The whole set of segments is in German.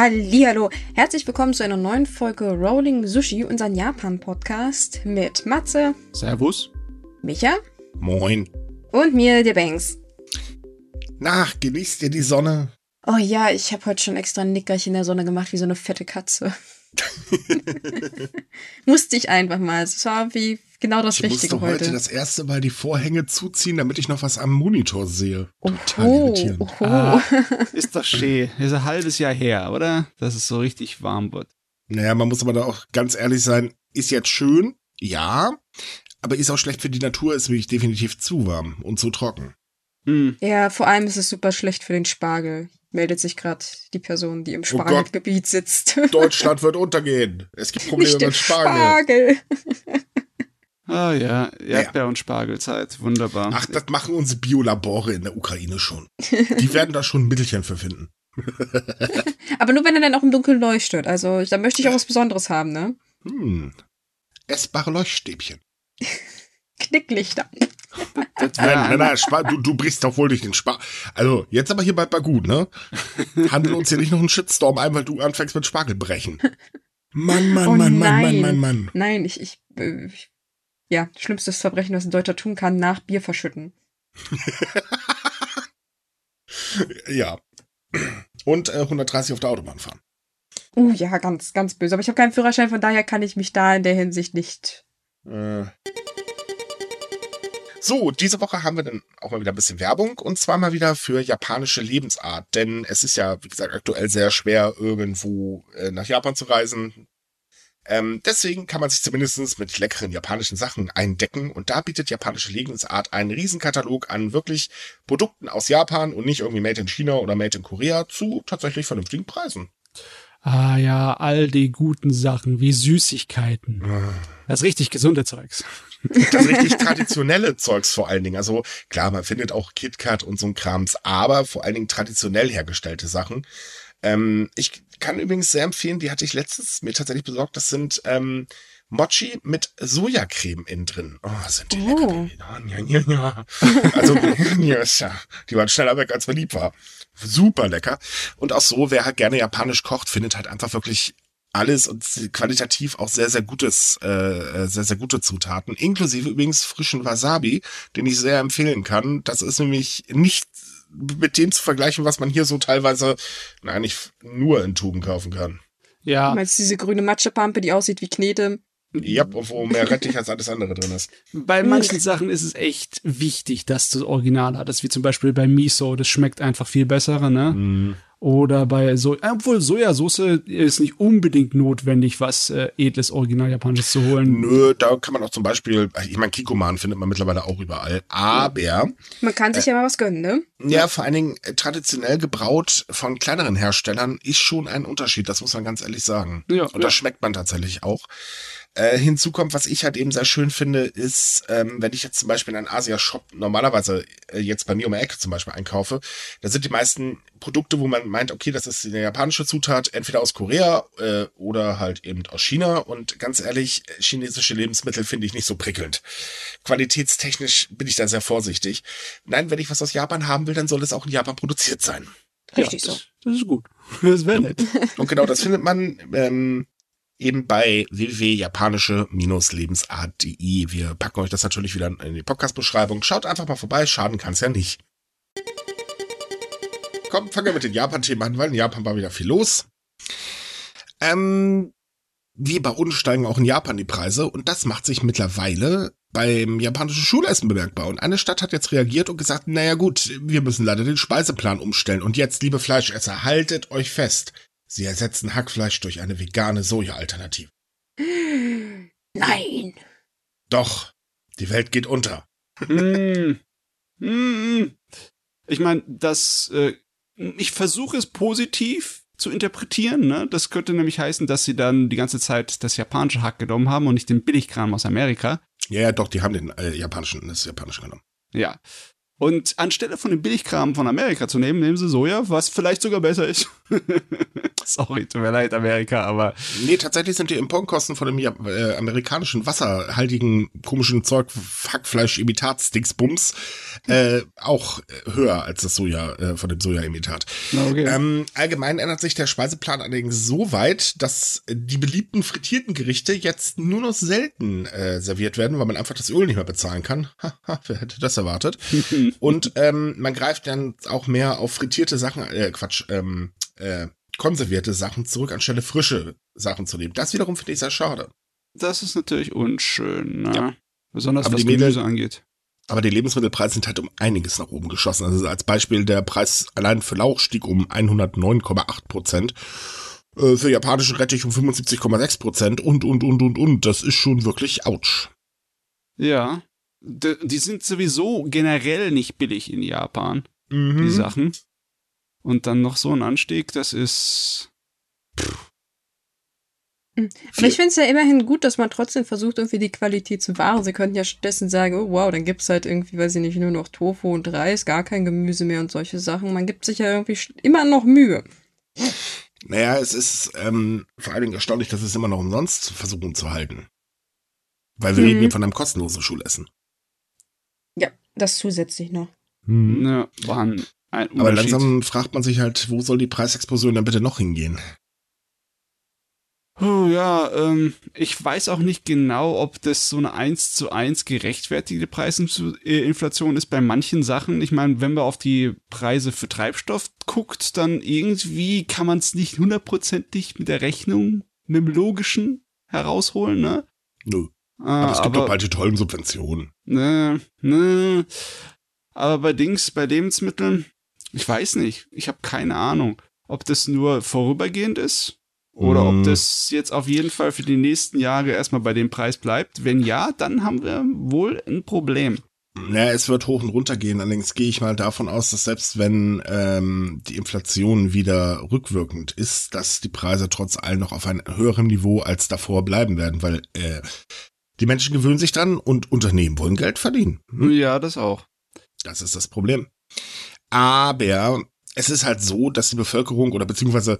Hallihallo, herzlich willkommen zu einer neuen Folge Rolling Sushi, unseren Japan-Podcast mit Matze, Servus. Micha Moin. und mir, der Banks. Na, genießt ihr die Sonne? Oh ja, ich habe heute schon extra ein Nickerchen in der Sonne gemacht, wie so eine fette Katze. Musste ich einfach mal. Es war wie genau das Ich Richtige musste heute heute. das erste Mal die Vorhänge zuziehen, damit ich noch was am Monitor sehe. Total oh, irritierend. oho. Ah, ist doch schön. Ist ein halbes Jahr her, oder? Dass es so richtig warm wird. Naja, man muss aber da auch ganz ehrlich sein, ist jetzt schön, ja, aber ist auch schlecht für die Natur, ist nämlich definitiv zu warm und zu trocken. Hm. Ja, vor allem ist es super schlecht für den Spargel. Meldet sich gerade die Person, die im Oh. Spargelgebiet sitzt. Deutschland wird untergehen. Es gibt Probleme Nicht mit Spargel. Spargel. Ah ja, Erdbeer- und Spargelzeit. Wunderbar. Ach, das machen unsere Biolabore in der Ukraine schon. Die werden da schon ein Mittelchen für finden. Aber nur wenn er dann auch im Dunkeln leuchtet. Also da möchte ich auch was Besonderes haben, ne? Hm. Essbare Leuchtstäbchen. Knicklichter. Nein, nein, ein- nein, Spar du, du brichst doch wohl durch den Spar. Also, jetzt aber hier bald mal gut, ne? Handel uns hier nicht noch einen Shitstorm ein, weil du anfängst mit Spargel brechen. Mann, Mann, Oh Mann, Mann, Mann, nein. Mann, Mann. Nein, ich, ich, äh, ich ja, schlimmstes Verbrechen, was ein Deutscher tun kann, nach Bier verschütten. Ja. Und äh, 130 auf der Autobahn fahren. Uh, ja, ganz, ganz böse. Aber ich habe keinen Führerschein, von daher kann ich mich da in der Hinsicht nicht. Äh. So, diese Woche haben wir dann auch mal wieder ein bisschen Werbung und zwar mal wieder für japanische Lebensart, denn es ist ja, wie gesagt, aktuell sehr schwer, irgendwo äh, nach Japan zu reisen. Ähm, deswegen kann man sich zumindest mit leckeren japanischen Sachen eindecken und da bietet japanische Lebensart einen Riesenkatalog an wirklich Produkten aus Japan und nicht irgendwie Made in China oder Made in Korea zu tatsächlich vernünftigen Preisen. Ah ja, all die guten Sachen wie Süßigkeiten. Das richtig gesunde Zeugs. Das richtig traditionelle Zeugs vor allen Dingen. Also klar, man findet auch KitKat und so ein Krams, aber vor allen Dingen traditionell hergestellte Sachen. Ähm, ich kann übrigens sehr empfehlen, die hatte ich letztens mir tatsächlich besorgt. Das sind ähm, Mochi mit Sojacreme innen drin. Oh, sind die Oh. lecker. ja, ja. Also, die waren schneller weg, als mir lieb war. Super lecker. Und auch so, wer halt gerne japanisch kocht, findet halt einfach wirklich alles und qualitativ auch sehr, sehr gutes, äh, sehr, sehr gute Zutaten, inklusive übrigens frischen Wasabi, den ich sehr empfehlen kann. Das ist nämlich nicht mit dem zu vergleichen, was man hier so teilweise, nein, nicht nur in Tuben kaufen kann. Ja, Du meinst diese grüne Matschepampe, die aussieht wie Knete? Ja, wo mehr Rettich als alles andere drin ist. bei manchen Sachen ist es echt wichtig, dass du das Original hattest, wie zum Beispiel bei Miso, das schmeckt einfach viel besser, ne? Oder bei so, obwohl Sojasauce ist nicht unbedingt notwendig, was äh, edles Original Japanisches zu holen. Nö, da kann man auch zum Beispiel, ich meine, Kikoman findet man mittlerweile auch überall, aber Man kann sich ja mal was gönnen, ne? Ja, vor allen Dingen äh, traditionell gebraut von kleineren Herstellern ist schon ein Unterschied, das muss man ganz ehrlich sagen. Ja, Und das schmeckt man tatsächlich auch. Äh, hinzu kommt, was ich halt eben sehr schön finde, ist, ähm, wenn ich jetzt zum Beispiel in einen Asia-Shop normalerweise äh, jetzt bei mir um die Ecke zum Beispiel einkaufe, da sind die meisten Produkte, wo man meint, okay, das ist eine japanische Zutat, entweder aus Korea äh, oder halt eben aus China. Und ganz ehrlich, chinesische Lebensmittel finde ich nicht so prickelnd. Qualitätstechnisch bin ich da sehr vorsichtig. Nein, wenn ich was aus Japan haben will, dann soll es auch in Japan produziert sein. Richtig ja, so. das, Das ist gut. Das wäre nett. Und genau das findet man ähm, eben bei www.japanische-lebensart.de. Wir packen euch das natürlich wieder in die Podcast-Beschreibung. Schaut einfach mal vorbei, schaden kann es ja nicht. Komm, fangen wir mit den Japan-Themen an, weil in Japan war wieder viel los. Ähm, wie bei uns steigen auch in Japan die Preise und das macht sich mittlerweile beim japanischen Schulessen bemerkbar. Und eine Stadt hat jetzt reagiert und gesagt, naja gut, wir müssen leider den Speiseplan umstellen. Und jetzt, liebe Fleischesser, haltet euch fest. Sie ersetzen Hackfleisch durch eine vegane Soja-Alternative. Nein. Doch, die Welt geht unter. mm. Mm. Ich meine, das, äh, ich versuche es positiv zu interpretieren, ne? Das könnte nämlich heißen, dass sie dann die ganze Zeit das japanische Hack genommen haben und nicht den Billigkram aus Amerika. Ja, ja, doch, die haben den äh, japanischen, das japanische genommen. Ja. Und anstelle von dem Billigkram von Amerika zu nehmen, nehmen sie Soja, was vielleicht sogar besser ist. Sorry, tut mir leid, Amerika, aber. Nee, tatsächlich sind die Importkosten von dem äh, amerikanischen wasserhaltigen komischen Zeug, Hackfleisch, Imitat, Dingsbums, äh, auch höher als das Soja, äh, von dem Soja-Imitat. Okay. Ähm, allgemein ändert sich der Speiseplan allerdings so weit, dass die beliebten frittierten Gerichte jetzt nur noch selten äh, serviert werden, weil man einfach das Öl nicht mehr bezahlen kann. Haha, wer hätte das erwartet? Und ähm, man greift dann auch mehr auf frittierte Sachen, äh, Quatsch, ähm, äh, konservierte Sachen zurück, anstelle frische Sachen zu nehmen. Das wiederum finde ich sehr schade. Das ist natürlich unschön, ne? Ja. Besonders aber was die Gemüse angeht. Aber die Lebensmittelpreise sind halt um einiges nach oben geschossen. Also als Beispiel, der Preis allein für Lauch stieg um 109,8 Prozent. Äh, für japanischen Rettich um 75,6 Prozent und, und, und, und, und. Das ist schon wirklich ouch. Ja. Die sind sowieso generell nicht billig in Japan. Mhm. Die Sachen. Und dann noch so ein Anstieg, das ist. Pff. Hm. Aber ich finde es ja immerhin gut, dass man trotzdem versucht, irgendwie die Qualität zu wahren. Sie könnten ja stattdessen sagen, oh wow, dann gibt es halt irgendwie, weiß ich nicht, nur noch Tofu und Reis, gar kein Gemüse mehr und solche Sachen. Man gibt sich ja irgendwie immer noch Mühe. Naja, es ist ähm, vor allen Dingen erstaunlich, dass es immer noch umsonst versuchen zu halten. Weil wir mhm. reden hier von einem kostenlosen Schulessen. Ja, das zusätzlich noch. Mhm. Ja, waren aber langsam fragt man sich halt, wo soll die Preisexplosion dann bitte noch hingehen? Oh, ja, ähm, ich weiß auch nicht genau, ob das so eine 1 zu 1 gerechtfertigte Preisinflation ist bei manchen Sachen. Ich meine, wenn man auf die Preise für Treibstoff guckt, dann irgendwie kann man es nicht hundertprozentig mit der Rechnung, mit dem Logischen herausholen, ne? Nö. Ah, aber es gibt aber, doch bald die tollen Subventionen. Ne, ne. Aber bei Dings, bei Lebensmitteln, ich weiß nicht. Ich habe keine Ahnung, ob das nur vorübergehend ist oder mm. ob mhm. das jetzt auf jeden Fall für die nächsten Jahre erstmal bei dem Preis bleibt. Wenn ja, dann haben wir wohl ein Problem. Naja, es wird hoch und runter gehen. Allerdings gehe ich mal davon aus, dass selbst wenn ähm, die Inflation wieder rückwirkend ist, dass die Preise trotz allem noch auf einem höheren Niveau als davor bleiben werden, weil äh, die Menschen gewöhnen sich dran und Unternehmen wollen Geld verdienen. Hm? Ja, das auch. Das ist das Problem. Aber es ist halt so, dass die Bevölkerung oder beziehungsweise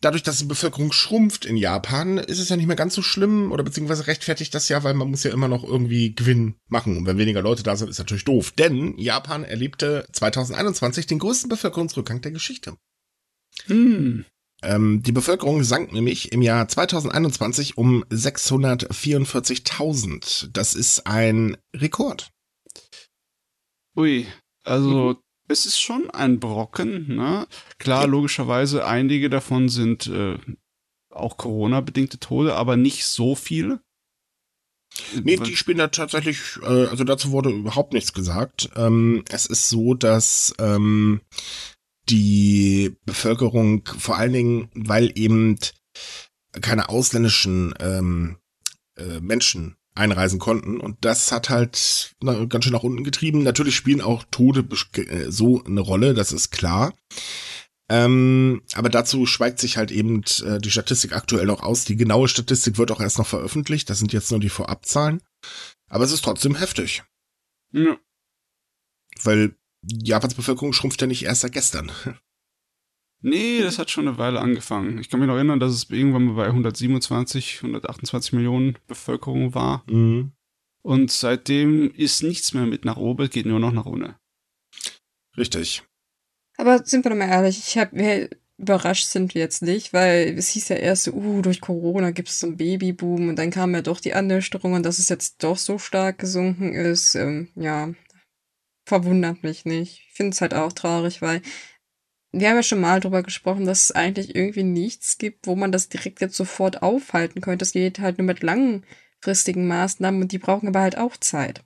dadurch, dass die Bevölkerung schrumpft in Japan, ist es ja nicht mehr ganz so schlimm oder beziehungsweise rechtfertigt das ja, weil man muss ja immer noch irgendwie Gewinn machen. Und wenn weniger Leute da sind, ist natürlich doof. Denn Japan erlebte 2021 den größten Bevölkerungsrückgang der Geschichte. Hm. Ähm, die Bevölkerung sank nämlich im Jahr 2021 um 644.000. Das ist ein Rekord. Ui, also es ist schon ein Brocken, ne? Klar, logischerweise, einige davon sind äh, auch Corona-bedingte Tode, aber nicht so viele. Nee, die spielen da tatsächlich, äh, also dazu wurde überhaupt nichts gesagt. Ähm, es ist so, dass ähm, die Bevölkerung vor allen Dingen, weil eben keine ausländischen ähm, äh, Menschen einreisen konnten. Und das hat halt ganz schön nach unten getrieben. Natürlich spielen auch Tode äh, so eine Rolle, das ist klar. Ähm, aber dazu schweigt sich halt eben äh, die Statistik aktuell noch aus. Die genaue Statistik wird auch erst noch veröffentlicht. Das sind jetzt nur die Vorabzahlen. Aber es ist trotzdem heftig. Ja. Weil Japans Bevölkerung schrumpft ja nicht erst seit gestern. Nee, das hat schon eine Weile angefangen. Ich kann mich noch erinnern, dass es irgendwann mal bei 127, 128 Millionen Bevölkerung war. Mhm. Und seitdem ist nichts mehr mit nach oben, geht nur noch nach unten. Richtig. Aber sind wir doch mal ehrlich, ich habe überrascht sind wir jetzt nicht, weil es hieß ja erst, uh, durch Corona gibt es so einen Babyboom und dann kam ja doch die Annäherung und dass es jetzt doch so stark gesunken ist, ähm, ja, verwundert mich nicht. Ich finde es halt auch traurig, weil wir haben ja schon mal drüber gesprochen, dass es eigentlich irgendwie nichts gibt, wo man das direkt jetzt sofort aufhalten könnte. Es geht halt nur mit langfristigen Maßnahmen und die brauchen aber halt auch Zeit.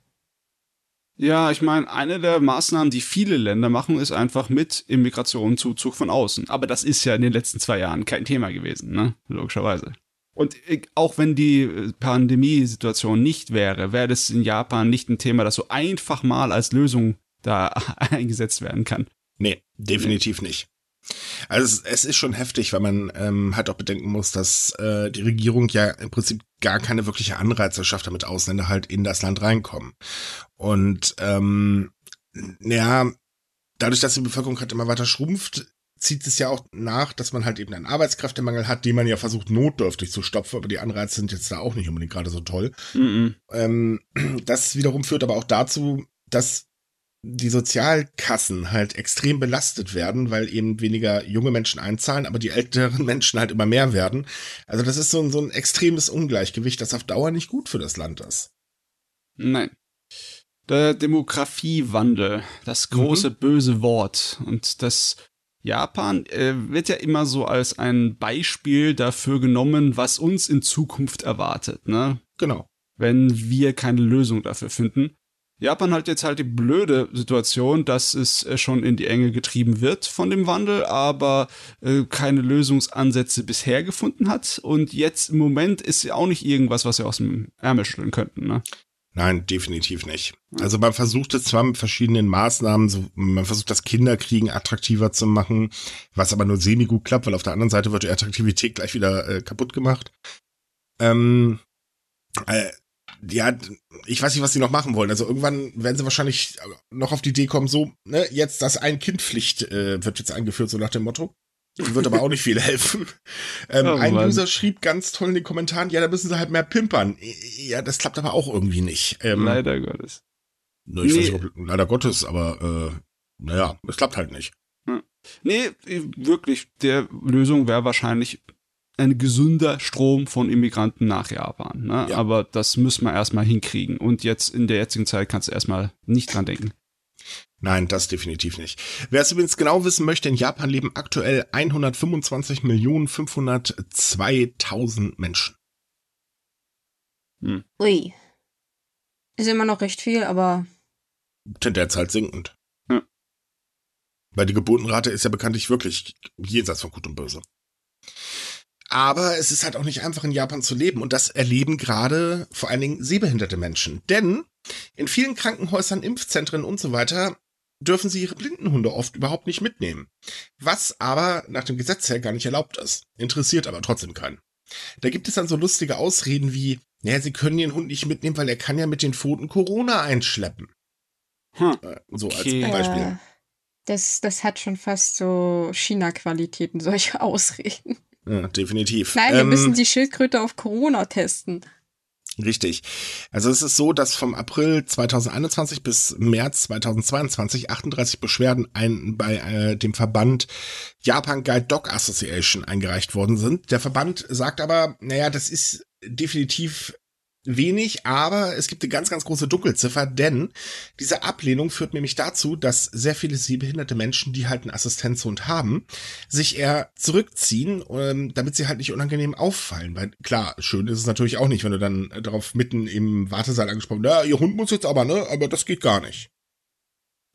Ja, ich meine, eine der Maßnahmen, die viele Länder machen, ist einfach mit Immigration, Zuzug von außen. Aber das ist ja in den letzten zwei Jahren kein Thema gewesen, ne? Logischerweise. Und auch wenn die äh, Pandemiesituation nicht wäre, wäre das in Japan nicht ein Thema, das so einfach mal als Lösung da eingesetzt werden kann. Nee, definitiv nicht. Also es, ist schon heftig, weil man ähm, halt auch bedenken muss, dass äh, die Regierung ja im Prinzip gar keine wirkliche Anreize schafft, damit Ausländer halt in das Land reinkommen. Und ähm, ja, dadurch, dass die Bevölkerung halt immer weiter schrumpft, zieht es ja auch nach, dass man halt eben einen Arbeitskräftemangel hat, den man ja versucht notdürftig zu stopfen, aber die Anreize sind jetzt da auch nicht unbedingt gerade so toll. Mhm. Ähm, das wiederum führt aber auch dazu, dass die Sozialkassen halt extrem belastet werden, weil eben weniger junge Menschen einzahlen, aber die älteren Menschen halt immer mehr werden. Also das ist so ein, so ein extremes Ungleichgewicht, das auf Dauer nicht gut für das Land ist. Nein. Der Demografiewandel, das große mhm. böse Wort und das Japan äh, wird ja immer so als ein Beispiel dafür genommen, was uns in Zukunft erwartet, ne? Genau. Wenn wir keine Lösung dafür finden. Japan hat jetzt halt die blöde Situation, dass es äh, schon in die Enge getrieben wird von dem Wandel, aber äh, keine Lösungsansätze bisher gefunden hat. Und jetzt im Moment ist ja auch nicht irgendwas, was wir aus dem Ärmel schütteln könnten. Ne? Nein, definitiv nicht. Also man versucht es zwar mit verschiedenen Maßnahmen, so, man versucht das Kinderkriegen attraktiver zu machen, was aber nur semi gut klappt, weil auf der anderen Seite wird die Attraktivität gleich wieder äh, kaputt gemacht. Ähm, äh, ja, ich weiß nicht, was sie noch machen wollen. Also irgendwann werden sie wahrscheinlich noch auf die Idee kommen, so, ne, jetzt das Ein-Kind-Pflicht äh, wird jetzt eingeführt, so nach dem Motto. Wird aber auch nicht viel helfen. Ähm, oh, ein User schrieb ganz toll in den Kommentaren, ja, da müssen sie halt mehr pimpern. Ja, das klappt aber auch irgendwie nicht. Ähm, leider Gottes. Ne, ich nee. weiß nicht, ob, leider Gottes, aber äh, naja, es klappt halt nicht. Hm. Nee, wirklich, der Lösung wäre wahrscheinlich ein gesunder Strom von Immigranten nach Japan. Ne? Ja. Aber das müssen wir erstmal hinkriegen. Und jetzt in der jetzigen Zeit kannst du erstmal nicht dran denken. Nein, das definitiv nicht. Wer es übrigens genau wissen möchte, in Japan leben aktuell 125.502.000 Menschen. Hm. Ui. Ist immer noch recht viel, aber. Tendenz halt sinkend. Hm. Weil die Geburtenrate ist ja bekanntlich wirklich jenseits von Gut und Böse. Aber es ist halt auch nicht einfach in Japan zu leben und das erleben gerade vor allen Dingen sehbehinderte Menschen. Denn in vielen Krankenhäusern, Impfzentren und so weiter dürfen sie ihre Blindenhunde oft überhaupt nicht mitnehmen. Was aber nach dem Gesetz her gar nicht erlaubt ist. Interessiert aber trotzdem keinen. Da gibt es dann so lustige Ausreden wie, naja, sie können den Hund nicht mitnehmen, weil er kann ja mit den Pfoten Corona einschleppen. Hm. Äh, so okay. als Beispiel. Ja, das, das hat schon fast so China-Qualitäten, solche Ausreden. Ja, definitiv. Nein, wir ähm, müssen die Schildkröte auf Corona testen. Richtig. Also es ist so, dass vom April 2021 bis März 2022 38 Beschwerden ein, bei äh, dem Verband Japan Guide Dog Association eingereicht worden sind. Der Verband sagt aber, naja, das ist definitiv wenig, aber es gibt eine ganz, ganz große Dunkelziffer, denn diese Ablehnung führt nämlich dazu, dass sehr viele sehbehinderte Menschen, die halt einen Assistenzhund haben, sich eher zurückziehen, ähm, damit sie halt nicht unangenehm auffallen. Weil klar, schön ist es natürlich auch nicht, wenn du dann darauf mitten im Wartesaal angesprochen, ja, ihr Hund muss jetzt aber, ne, aber das geht gar nicht.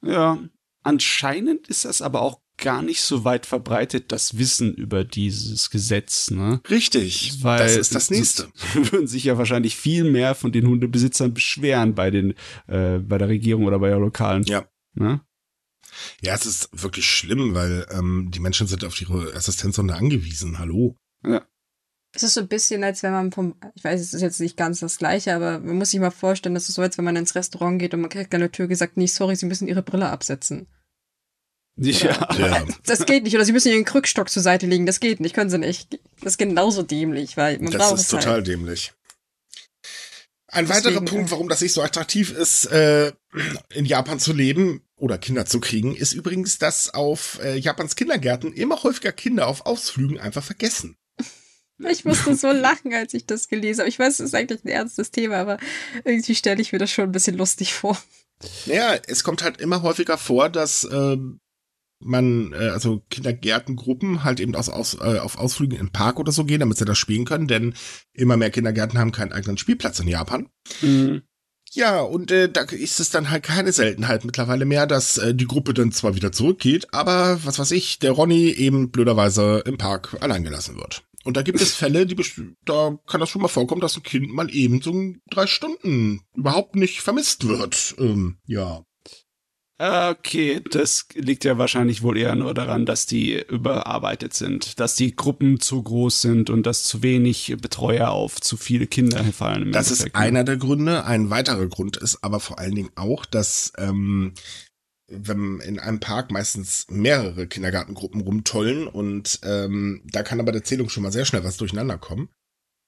Ja, anscheinend ist das aber auch gar nicht so weit verbreitet, das Wissen über dieses Gesetz. Ne? Richtig, Weil das ist das Nächste. würden sich ja wahrscheinlich viel mehr von den Hundebesitzern beschweren bei den, äh, bei der Regierung oder bei der lokalen. Ja. Ne? Ja, es ist wirklich schlimm, weil ähm, die Menschen sind auf ihre Assistenzhunde angewiesen. Hallo. Ja. Es ist so ein bisschen, als wenn man vom, ich weiß, es ist jetzt nicht ganz das Gleiche, aber man muss sich mal vorstellen, das ist so, als wenn man ins Restaurant geht und man kriegt an der Tür gesagt, nee, sorry, Sie müssen Ihre Brille absetzen. Ja. ja. Das geht nicht. Oder sie müssen ihren Krückstock zur Seite legen. Das geht nicht. Können sie nicht. Das ist genauso dämlich, weil man das braucht ist es total halt. dämlich. Ein Deswegen, weiterer Punkt, warum das nicht so attraktiv ist, äh, in Japan zu leben oder Kinder zu kriegen, ist übrigens, dass auf äh, Japans Kindergärten immer häufiger Kinder auf Ausflügen einfach vergessen. Ich musste so lachen, als ich das gelesen habe. Ich weiß, es ist eigentlich ein ernstes Thema, aber irgendwie stelle ich mir das schon ein bisschen lustig vor. Naja, es kommt halt immer häufiger vor, dass ähm, man, äh, also Kindergärtengruppen halt eben aus, aus, äh, auf Ausflügen im Park oder so gehen, damit sie das spielen können, denn immer mehr Kindergärten haben keinen eigenen Spielplatz in Japan. Mhm. Ja, und äh, da ist es dann halt keine Seltenheit mittlerweile mehr, dass äh, die Gruppe dann zwar wieder zurückgeht, aber was weiß ich, der Ronny eben blöderweise im Park allein gelassen wird. Und da gibt es Fälle, die da kann das schon mal vorkommen, dass ein Kind mal eben so drei Stunden überhaupt nicht vermisst wird. Ähm, ja. Okay, das liegt ja wahrscheinlich wohl eher nur daran, dass die überarbeitet sind, dass die Gruppen zu groß sind und dass zu wenig Betreuer auf zu viele Kinder fallen. das Endeffekt. ist ne? einer der Gründe. Ein weiterer Grund ist aber vor allen Dingen auch, dass ähm, wenn in einem Park meistens mehrere Kindergartengruppen rumtollen und ähm, da kann aber der Zählung schon mal sehr schnell was durcheinander kommen.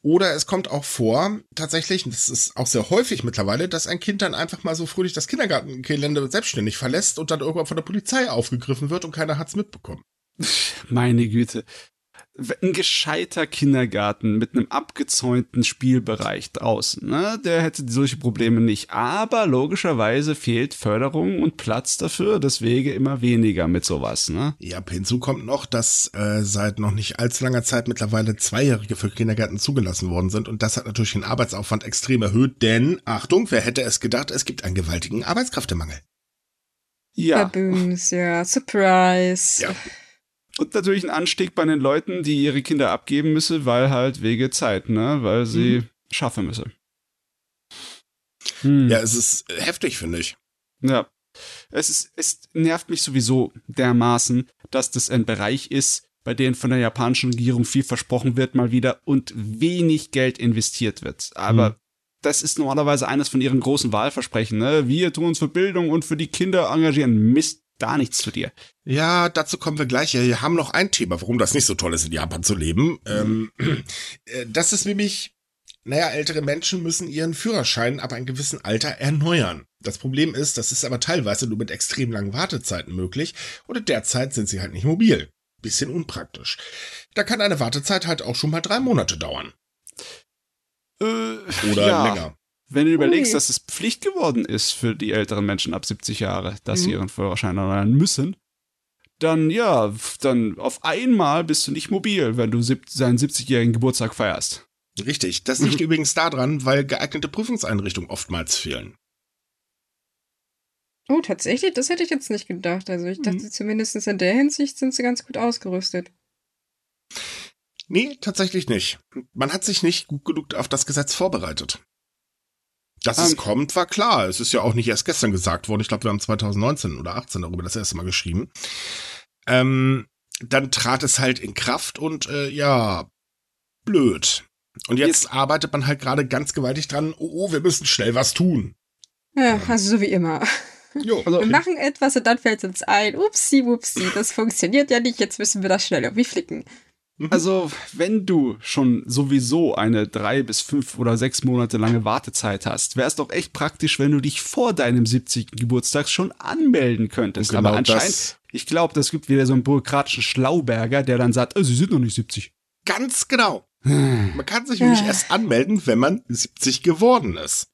Oder es kommt auch vor, tatsächlich, das ist auch sehr häufig mittlerweile, dass ein Kind dann einfach mal so fröhlich das Kindergartengelände selbstständig verlässt und dann irgendwann von der Polizei aufgegriffen wird und keiner hat's mitbekommen. Meine Güte ein gescheiter Kindergarten mit einem abgezäunten Spielbereich draußen, ne, der hätte solche Probleme nicht. Aber logischerweise fehlt Förderung und Platz dafür, deswegen immer weniger mit sowas, ne? Ja, hinzu kommt noch, dass äh, seit noch nicht allzu langer Zeit mittlerweile Zweijährige für Kindergärten zugelassen worden sind und das hat natürlich den Arbeitsaufwand extrem erhöht, denn, Achtung, wer hätte es gedacht, es gibt einen gewaltigen Arbeitskräftemangel. Ja. Baboons, ja, Surprise. Ja. Und natürlich ein Anstieg bei den Leuten, die ihre Kinder abgeben müssen, weil halt wege Zeit, ne? Weil sie mhm. schaffen müssen. Hm. Ja, es ist heftig, finde ich. Ja. Es ist, es nervt mich sowieso dermaßen, dass das ein Bereich ist, bei dem von der japanischen Regierung viel versprochen wird, mal wieder und wenig Geld investiert wird. Aber mhm. das ist normalerweise eines von ihren großen Wahlversprechen, ne? Wir tun uns für Bildung und für die Kinder engagieren. Mist, gar nichts zu dir. Ja, dazu kommen wir gleich. Wir haben noch ein Thema, warum das nicht so toll ist, in Japan zu leben. Ähm, äh, das ist nämlich, naja, ältere Menschen müssen ihren Führerschein ab einem gewissen Alter erneuern. Das Problem ist, das ist aber teilweise nur mit extrem langen Wartezeiten möglich oder derzeit sind sie halt nicht mobil. Bisschen unpraktisch. Da kann eine Wartezeit halt auch schon mal drei Monate dauern. Äh, oder ja. länger. Wenn du überlegst, dass es Pflicht geworden ist für die älteren Menschen ab 70 Jahre, dass mhm. sie ihren Führerschein erneuern müssen, dann ja, dann auf einmal bist du nicht mobil, wenn du seinen 70-jährigen Geburtstag feierst. Richtig. Das liegt übrigens daran, weil geeignete Prüfungseinrichtungen oftmals fehlen. Oh, tatsächlich? Das hätte ich jetzt nicht gedacht. Also ich dachte, mhm. zumindest in der Hinsicht sind sie ganz gut ausgerüstet. Nee, tatsächlich nicht. Man hat sich nicht gut genug auf das Gesetz vorbereitet. Dass um, es ähm. kommt, war klar. Es ist ja auch nicht erst gestern gesagt worden. Ich glaube, wir haben 2019 oder 18 darüber das erste Mal geschrieben. Ähm, dann trat es halt in Kraft und äh, ja, blöd. Und jetzt, jetzt arbeitet man halt gerade ganz gewaltig dran, oh, oh, wir müssen schnell was tun. Ja, also so wie immer. Jo, also wir machen etwas und dann fällt es uns ein, upsi, upsi, das funktioniert ja nicht, jetzt müssen wir das schnell irgendwie flicken. Mhm. Also, wenn du schon sowieso eine drei bis fünf oder sechs Monate lange Wartezeit hast, wäre es doch echt praktisch, wenn du dich vor deinem 70. Geburtstag schon anmelden könntest. Genau Aber anscheinend, das. ich glaube, das gibt wieder so einen bürokratischen Schlauberger, der dann sagt, oh, sie sind noch nicht 70. Ganz genau. Man kann sich nämlich erst anmelden, wenn man 70 geworden ist.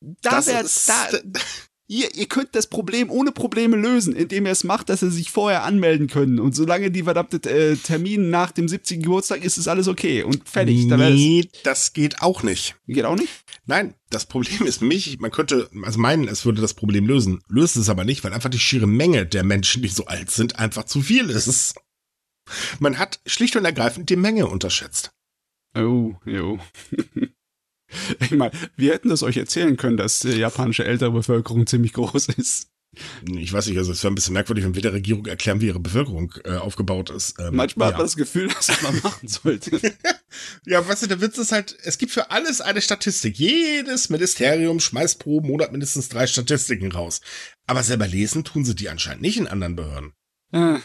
Da das ist, da, Ihr, ihr könnt das Problem ohne Probleme lösen, indem ihr es macht, dass sie sich vorher anmelden können. Und solange die verdammte äh, Termin nach dem 70. Geburtstag ist, ist alles okay und fertig. Nee, das geht auch nicht. Geht auch nicht? Nein, das Problem ist mich, man könnte, also meinen, es würde das Problem lösen. Löst es aber nicht, weil einfach die schiere Menge der Menschen, die so alt sind, einfach zu viel ist. Man hat schlicht und ergreifend die Menge unterschätzt. Oh, jo. Ich meine, wir hätten das euch erzählen können, dass die japanische ältere Bevölkerung ziemlich groß ist. Ich weiß nicht, also es wäre ein bisschen merkwürdig, wenn wir der Regierung erklären, wie ihre Bevölkerung äh, aufgebaut ist. Ähm, Manchmal ja. hat man das Gefühl, dass das man machen sollte. ja, weißt du, der Witz ist halt, es gibt für alles eine Statistik. Jedes Ministerium schmeißt pro Monat mindestens drei Statistiken raus. Aber selber lesen tun sie die anscheinend nicht in anderen Behörden. Ah,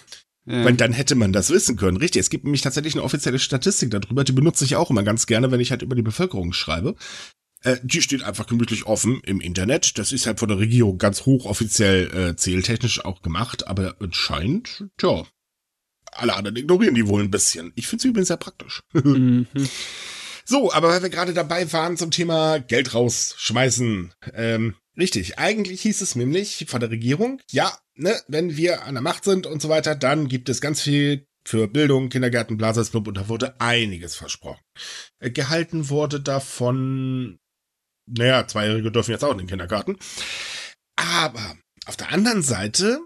ja. Weil dann hätte man das wissen können. Richtig, es gibt nämlich tatsächlich eine offizielle Statistik darüber, die benutze ich auch immer ganz gerne, wenn ich halt über die Bevölkerung schreibe. Äh, die steht einfach gemütlich offen im Internet. Das ist halt von der Regierung ganz hochoffiziell äh, zähltechnisch auch gemacht, aber anscheinend, tja, alle anderen ignorieren die wohl ein bisschen. Ich finde sie übrigens sehr praktisch. mhm. So, aber weil wir gerade dabei waren zum Thema Geld rausschmeißen. Ähm, richtig, eigentlich hieß es nämlich von der Regierung, ja, ne, wenn wir an der Macht sind und so weiter, dann gibt es ganz viel für Bildung, Kindergärten, Blasersclub und da wurde einiges versprochen. Äh, gehalten wurde davon, naja, Zweijährige dürfen jetzt auch in den Kindergarten. Aber auf der anderen Seite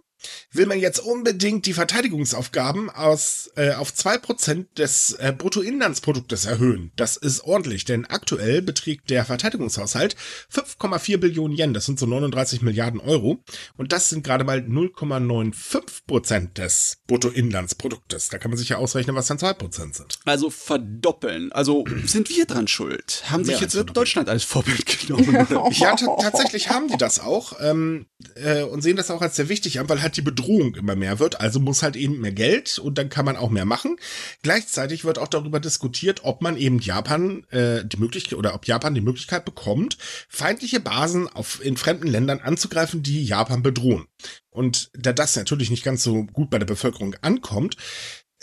will man jetzt unbedingt die Verteidigungsaufgaben aus, äh, auf zwei Prozent des äh, Bruttoinlandsproduktes erhöhen. Das ist ordentlich, denn aktuell beträgt der Verteidigungshaushalt 5,4 Billionen Yen, das sind so 39 Milliarden Euro. Und das sind gerade mal 0,95 Prozent des Bruttoinlandsproduktes. Da kann man sich ja ausrechnen, was dann zwei Prozent sind. Also verdoppeln. Also sind wir dran schuld? Haben sich jetzt Deutschland als Vorbild genommen? ja, tatsächlich haben die das auch ähm, äh, und sehen das auch als sehr wichtig an, weil halt die Bedrohung immer mehr wird. Also muss halt eben mehr Geld und dann kann man auch mehr machen. Gleichzeitig wird auch darüber diskutiert, ob man eben Japan äh, die Möglichkeit oder ob Japan die Möglichkeit bekommt, feindliche Basen auf, in fremden Ländern anzugreifen, die Japan bedrohen. Und da das natürlich nicht ganz so gut bei der Bevölkerung ankommt,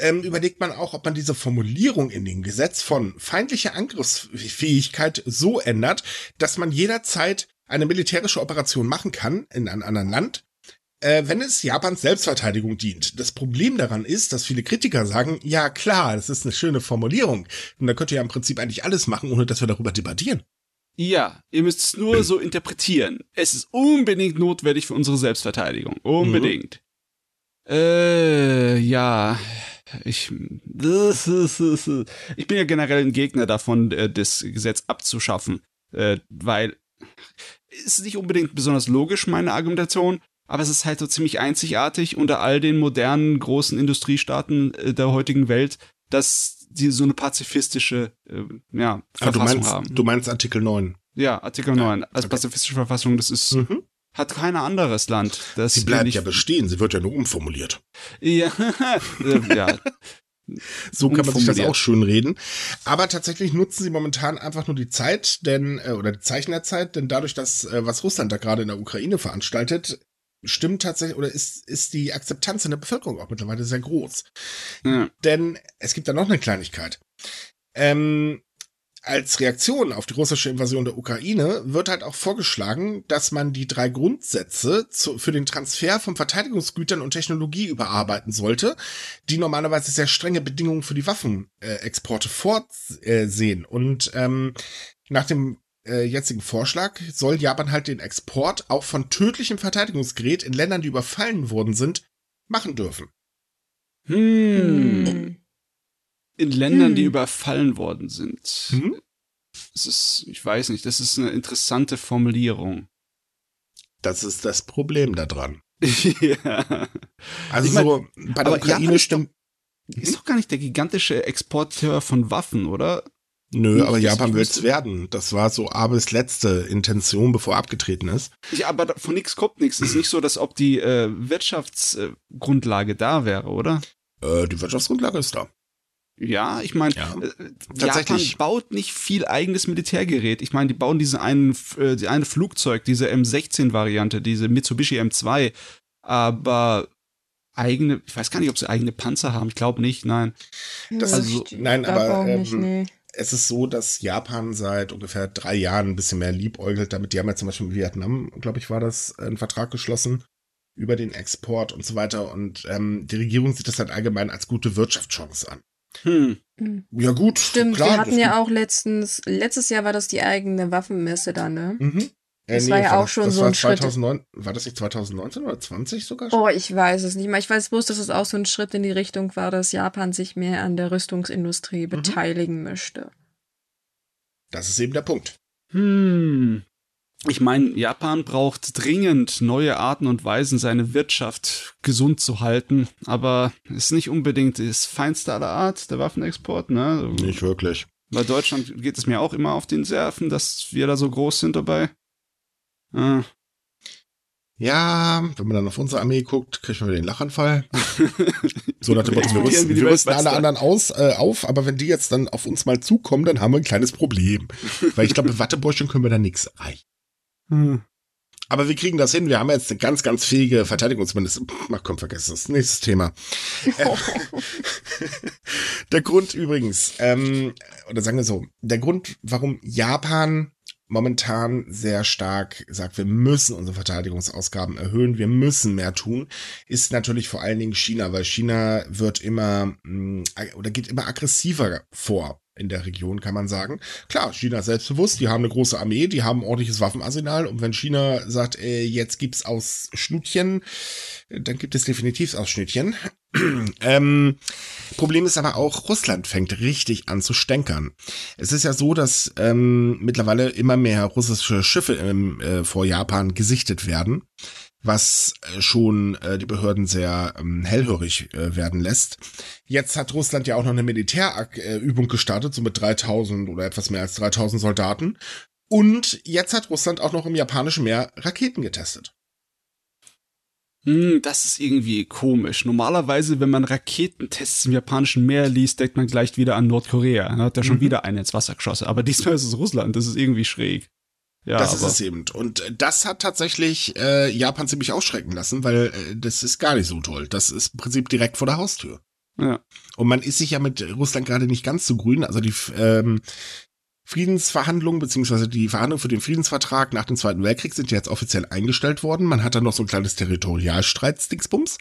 ähm, überlegt man auch, ob man diese Formulierung in dem Gesetz von feindlicher Angriffsfähigkeit so ändert, dass man jederzeit eine militärische Operation machen kann in einem anderen Land, äh, wenn es Japans Selbstverteidigung dient. Das Problem daran ist, dass viele Kritiker sagen, ja klar, das ist eine schöne Formulierung. Und da könnt ihr ja im Prinzip eigentlich alles machen, ohne dass wir darüber debattieren. Ja, ihr müsst es nur so interpretieren. Es ist unbedingt notwendig für unsere Selbstverteidigung. Unbedingt. Mhm. Äh, ja. Ich, ich bin ja generell ein Gegner davon, äh, das Gesetz abzuschaffen, äh, weil ist nicht unbedingt besonders logisch, meine Argumentation, aber es ist halt so ziemlich einzigartig unter all den modernen großen Industriestaaten äh, der heutigen Welt, dass die so eine pazifistische ja, Verfassung ah, du meinst, haben. Du meinst Artikel 9. Ja, Artikel 9 als okay. pazifistische Verfassung, das ist mhm hat kein anderes Land. Das sie bleibt ja bestehen, sie wird ja nur umformuliert. Ja, ja. So kann man sich das auch schön reden. Aber tatsächlich nutzen sie momentan einfach nur die Zeit, denn, äh, oder die Zeichen der Zeit, denn dadurch, dass, äh, was Russland da gerade in der Ukraine veranstaltet, stimmt tatsächlich, oder ist, ist die Akzeptanz in der Bevölkerung auch mittlerweile sehr groß. Ja. Denn es gibt da noch eine Kleinigkeit. Ähm, als Reaktion auf die russische Invasion der Ukraine wird halt auch vorgeschlagen, dass man die drei Grundsätze zu, für den Transfer von Verteidigungsgütern und Technologie überarbeiten sollte, die normalerweise sehr strenge Bedingungen für die Waffenexporte vorsehen. Und ähm, nach dem äh, jetzigen Vorschlag soll Japan halt den Export auch von tödlichem Verteidigungsgerät in Ländern, die überfallen worden sind, machen dürfen. Hm in Ländern, hm. die überfallen worden sind. Hm? Das ist, ich weiß nicht, das ist eine interessante Formulierung. Das ist das Problem daran. ja. Also ich mein, so bei der Ukraine stimmt. Ist doch gar nicht der gigantische Exporteur von Waffen, oder? Nö, nicht, aber Japan will es werden. Das war so Abes letzte Intention, bevor er abgetreten ist. Ja, aber von nichts kommt nichts. Ist nicht so, dass ob die äh, Wirtschaftsgrundlage da wäre, oder? Äh, die Wirtschaftsgrundlage ist da. Ja, ich meine, ja, äh, Japan baut nicht viel eigenes Militärgerät. Ich meine, die bauen diese einen, äh, die eine Flugzeug, diese M16-Variante, diese Mitsubishi M2, aber eigene, ich weiß gar nicht, ob sie eigene Panzer haben. Ich glaube nicht, nein. Das also, ist, nein, aber ähm, nicht, nee. Es ist so, dass Japan seit ungefähr drei Jahren ein bisschen mehr liebäugelt damit. Die haben ja zum Beispiel mit Vietnam, glaube ich, war das, einen Vertrag geschlossen über den Export und so weiter. Und ähm, die Regierung sieht das halt allgemein als gute Wirtschaftschance an. Hm. hm. Ja, gut. Stimmt, klar, wir hatten ja auch letztens, letztes Jahr war das die eigene Waffenmesse da, ne? Mhm. Äh, das nee, war ja auch schon so ein 2009, Schritt. War das nicht 2019 oder 20 sogar schon? Oh, ich weiß es nicht mehr. Ich weiß bloß, dass es auch so ein Schritt in die Richtung war, dass Japan sich mehr an der Rüstungsindustrie mhm. beteiligen möchte. Das ist eben der Punkt. Hm ich meine, Japan braucht dringend neue Arten und Weisen, seine Wirtschaft gesund zu halten, aber ist nicht unbedingt das feinste aller Art, der Waffenexport, ne? Nicht wirklich. Bei Deutschland geht es mir auch immer auf den Serven, dass wir da so groß sind dabei. Ah. Ja, wenn man dann auf unsere Armee guckt, kriegt man wieder den Lachanfall. so nach dem Motto, wir rüsten, wir rüsten alle anderen aus, äh, auf, aber wenn die jetzt dann auf uns mal zukommen, dann haben wir ein kleines Problem. Weil ich glaube, Wattebäuschen können wir da nichts erreichen. Hm. Aber wir kriegen das hin. Wir haben jetzt eine ganz, ganz fähige Verteidigungsministerin. Ach komm, vergiss das. Nächstes Thema. der Grund übrigens, ähm, oder sagen wir so, der Grund, warum Japan momentan sehr stark sagt, wir müssen unsere Verteidigungsausgaben erhöhen, wir müssen mehr tun, ist natürlich vor allen Dingen China, weil China wird immer mm, oder geht immer aggressiver vor in der Region, kann man sagen. Klar, China ist selbstbewusst, die haben eine große Armee, die haben ein ordentliches Waffenarsenal und wenn China sagt, äh, jetzt gibt's aus Schnutchen, dann gibt es definitiv aus Schnütchen. ähm, Problem ist aber auch, Russland fängt richtig an zu stänkern. Es ist ja so, dass ähm, mittlerweile immer mehr russische Schiffe ähm, äh, vor Japan gesichtet werden was äh, schon äh, die Behörden sehr ähm, hellhörig äh, werden lässt. Jetzt hat Russland ja auch noch eine Militärübung gestartet, so mit 3000 oder etwas mehr als 3000 Soldaten. Und jetzt hat Russland auch noch im japanischen Meer Raketen getestet. Hm, das ist irgendwie komisch. Normalerweise, wenn man Raketentests im japanischen Meer liest, denkt man gleich wieder an Nordkorea. Da hat er schon mhm. wieder einen ins Wasser geschossen. Aber diesmal ist es Russland. Das ist irgendwie schräg. Ja, das ist es eben. Und das hat tatsächlich äh, Japan ziemlich ausschrecken lassen, weil äh, das ist gar nicht so toll. Das ist im Prinzip direkt vor der Haustür. Ja. Und man ist sich ja mit Russland gerade nicht ganz so grün. Also die ähm, Friedensverhandlungen beziehungsweise die Verhandlungen für den Friedensvertrag nach dem Zweiten Weltkrieg sind ja jetzt offiziell eingestellt worden. Man hat dann noch so ein kleines Territorialstreitsdingsbums.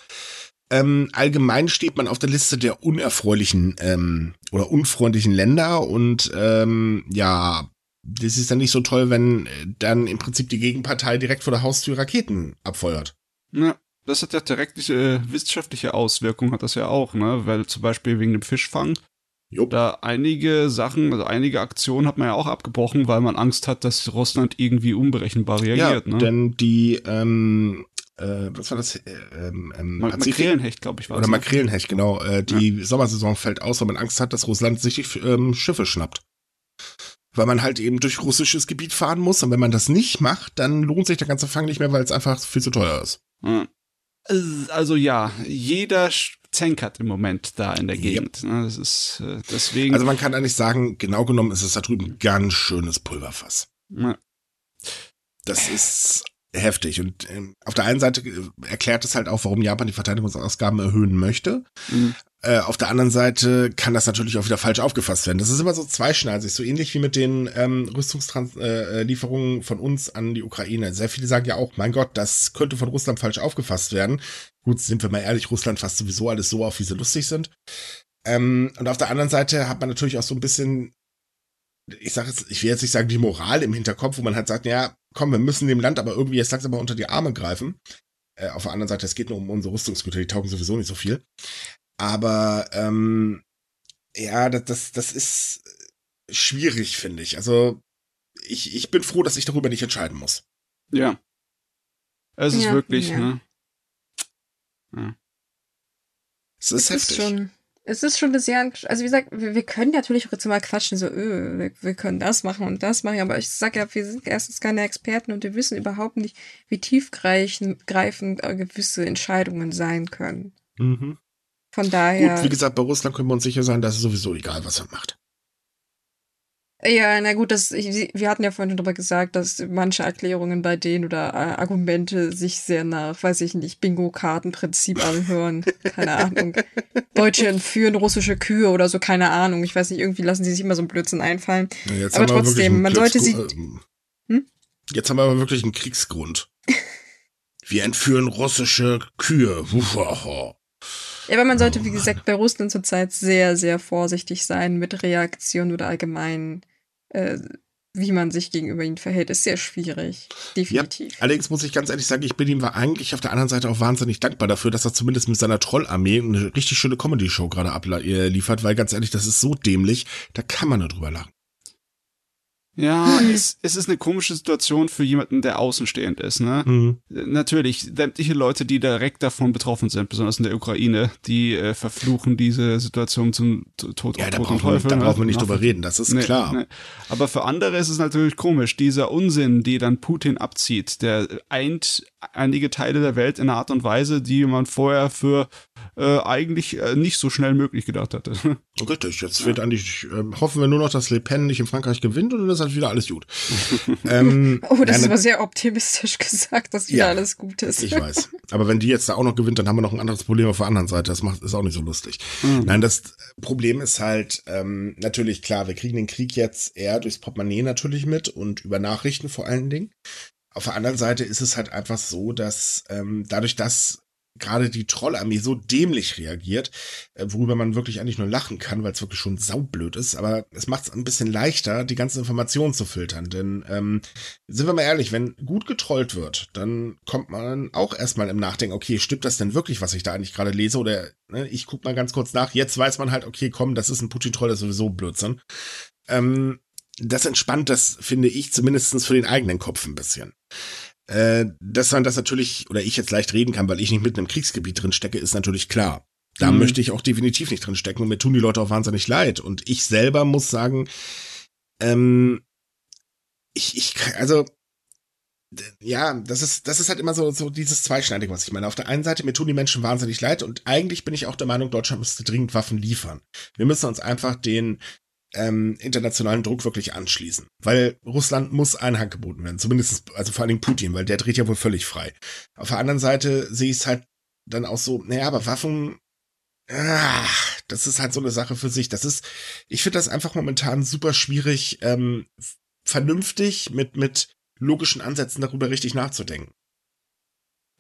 Ähm, allgemein steht man auf der Liste der unerfreulichen ähm, oder unfreundlichen Länder und ähm, ja, das ist dann nicht so toll, wenn äh, dann im Prinzip die Gegenpartei direkt vor der Haustür Raketen abfeuert. Ja, das hat ja direkt äh, wissenschaftliche Auswirkungen, hat das ja auch, ne? Weil zum Beispiel wegen dem Fischfang, Jupp. da einige Sachen, also einige Aktionen hat man ja auch abgebrochen, weil man Angst hat, dass Russland irgendwie unberechenbar reagiert, ja, ne? denn die, ähm, äh, was war das? Äh, ähm, ähm Makrelenhecht, glaube ich, war Oder ne? Makrelenhecht, genau. Äh, die ja. Sommersaison fällt aus, weil man Angst hat, dass Russland sich die ähm, Schiffe schnappt weil man halt eben durch russisches Gebiet fahren muss. Und wenn man das nicht macht, dann lohnt sich der ganze Fang nicht mehr, weil es einfach viel zu teuer ist. Hm. Also ja, jeder zänkert im Moment da in der Gegend. Ja. Ne? Das ist äh, deswegen. Also man kann eigentlich sagen, genau genommen ist es da drüben ein ganz schönes Pulverfass. Ja. Das ist heftig. Und ähm, auf der einen Seite äh, erklärt es halt auch, warum Japan die Verteidigungsausgaben erhöhen möchte. Mhm. Äh, auf der anderen Seite kann das natürlich auch wieder falsch aufgefasst werden. Das ist immer so zweischneidig, so ähnlich wie mit den ähm, Rüstungslieferungen äh, von uns an die Ukraine. Sehr viele sagen ja auch, mein Gott, das könnte von Russland falsch aufgefasst werden. Gut, sind wir mal ehrlich, Russland fasst sowieso alles so auf, wie sie lustig sind. Ähm, und auf der anderen Seite hat man natürlich auch so ein bisschen ich sage jetzt, ich will jetzt nicht sagen die Moral im Hinterkopf, wo man halt sagt, ja, komm, wir müssen dem Land aber irgendwie jetzt langsam mal unter die Arme greifen. Äh, auf der anderen Seite, es geht nur um unsere Rüstungsgüter, die taugen sowieso nicht so viel. Aber ähm, ja, das, das, das ist schwierig, finde ich. Also ich, ich bin froh, dass ich darüber nicht entscheiden muss. Ja. Es ist ja, wirklich, ja. ne? Ja. Es ist es heftig. Ist schon, es ist schon sehr, also wie gesagt, wir, wir können natürlich auch jetzt mal quatschen, so, öh, wir, wir, können das machen und das machen, aber ich sag ja, wir sind erstens keine Experten und wir wissen überhaupt nicht, wie tiefgreifend gewisse Entscheidungen sein können. Mhm. Von daher. Gut, wie gesagt, bei Russland können wir uns sicher sein, dass es sowieso egal, was er macht. Ja, na gut, das, ich, wir hatten ja vorhin darüber gesagt, dass manche Erklärungen bei denen oder äh, Argumente sich sehr nach, weiß ich nicht, Bingo-Karten-Prinzip anhören. Keine Ahnung. Deutsche entführen russische Kühe oder so, keine Ahnung. Ich weiß nicht, irgendwie lassen sie sich immer so ein Blödsinn einfallen. Ja, aber trotzdem, man sollte sie. Ähm, hm? Jetzt haben wir aber wirklich einen Kriegsgrund. wir entführen russische Kühe. Ja, aber man sollte, wie gesagt, bei Russland zurzeit sehr, sehr vorsichtig sein mit Reaktionen oder allgemein, äh, wie man sich gegenüber ihnen verhält. Ist sehr schwierig. Definitiv. Ja, allerdings muss ich ganz ehrlich sagen, ich bin ihm eigentlich auf der anderen Seite auch wahnsinnig dankbar dafür, dass er zumindest mit seiner Trollarmee eine richtig schöne Comedy-Show gerade abliefert, weil ganz ehrlich, das ist so dämlich, da kann man nur drüber lachen. Ja, es, es ist eine komische Situation für jemanden, der außenstehend ist. Ne? Mhm. Natürlich, sämtliche Leute, die direkt davon betroffen sind, besonders in der Ukraine, die äh, verfluchen diese Situation zum Tod, ja, da Tod und Teufel. Da ne? brauchen wir nicht drüber reden, das ist nee, klar. Nee. Aber für andere ist es natürlich komisch, dieser Unsinn, die dann Putin abzieht, der eint einige Teile der Welt in einer Art und Weise, die man vorher für äh, eigentlich äh, nicht so schnell möglich gedacht hatte. Richtig, jetzt ja. wird eigentlich, äh, hoffen wir nur noch, dass Le Pen nicht in Frankreich gewinnt und dann ist halt wieder alles gut. ähm, oh, das ja, ist aber sehr optimistisch gesagt, dass wieder ja, alles gut ist. Ich weiß. Aber wenn die jetzt da auch noch gewinnt, dann haben wir noch ein anderes Problem auf der anderen Seite. Das macht, ist auch nicht so lustig. Mhm. Nein, das Problem ist halt, ähm, natürlich klar, wir kriegen den Krieg jetzt eher durchs Portemonnaie natürlich mit und über Nachrichten vor allen Dingen. Auf der anderen Seite ist es halt einfach so, dass ähm, dadurch, dass gerade die Trollarmee so dämlich reagiert, äh, worüber man wirklich eigentlich nur lachen kann, weil es wirklich schon saublöd ist. Aber es macht es ein bisschen leichter, die ganzen Informationen zu filtern. Denn ähm, sind wir mal ehrlich, wenn gut getrollt wird, dann kommt man auch erstmal im Nachdenken, okay, stimmt das denn wirklich, was ich da eigentlich gerade lese? Oder ne, ich guck mal ganz kurz nach. Jetzt weiß man halt, okay, komm, das ist ein Putin-Troll, das ist sowieso Blödsinn. Ähm, das entspannt das, finde ich, zumindestens für den eigenen Kopf ein bisschen. Äh, dass man das natürlich, oder ich jetzt leicht reden kann, weil ich nicht mitten im Kriegsgebiet drin stecke, ist natürlich klar. Da mhm. möchte ich auch definitiv nicht drin stecken und mir tun die Leute auch wahnsinnig leid. Und ich selber muss sagen, ähm, ich, ich, also, ja, das ist, das ist halt immer so, so dieses Zweischneidige, was ich meine. Auf der einen Seite, mir tun die Menschen wahnsinnig leid und eigentlich bin ich auch der Meinung, Deutschland müsste dringend Waffen liefern. Wir müssen uns einfach den ähm, internationalen Druck wirklich anschließen. Weil Russland muss Einhang geboten werden. Zumindest, also vor allen Dingen Putin, weil der dreht ja wohl völlig frei. Auf der anderen Seite sehe ich es halt dann auch so, naja, aber Waffen, ach, das ist halt so eine Sache für sich. Das ist, ich finde das einfach momentan super schwierig, ähm, vernünftig mit, mit logischen Ansätzen darüber richtig nachzudenken.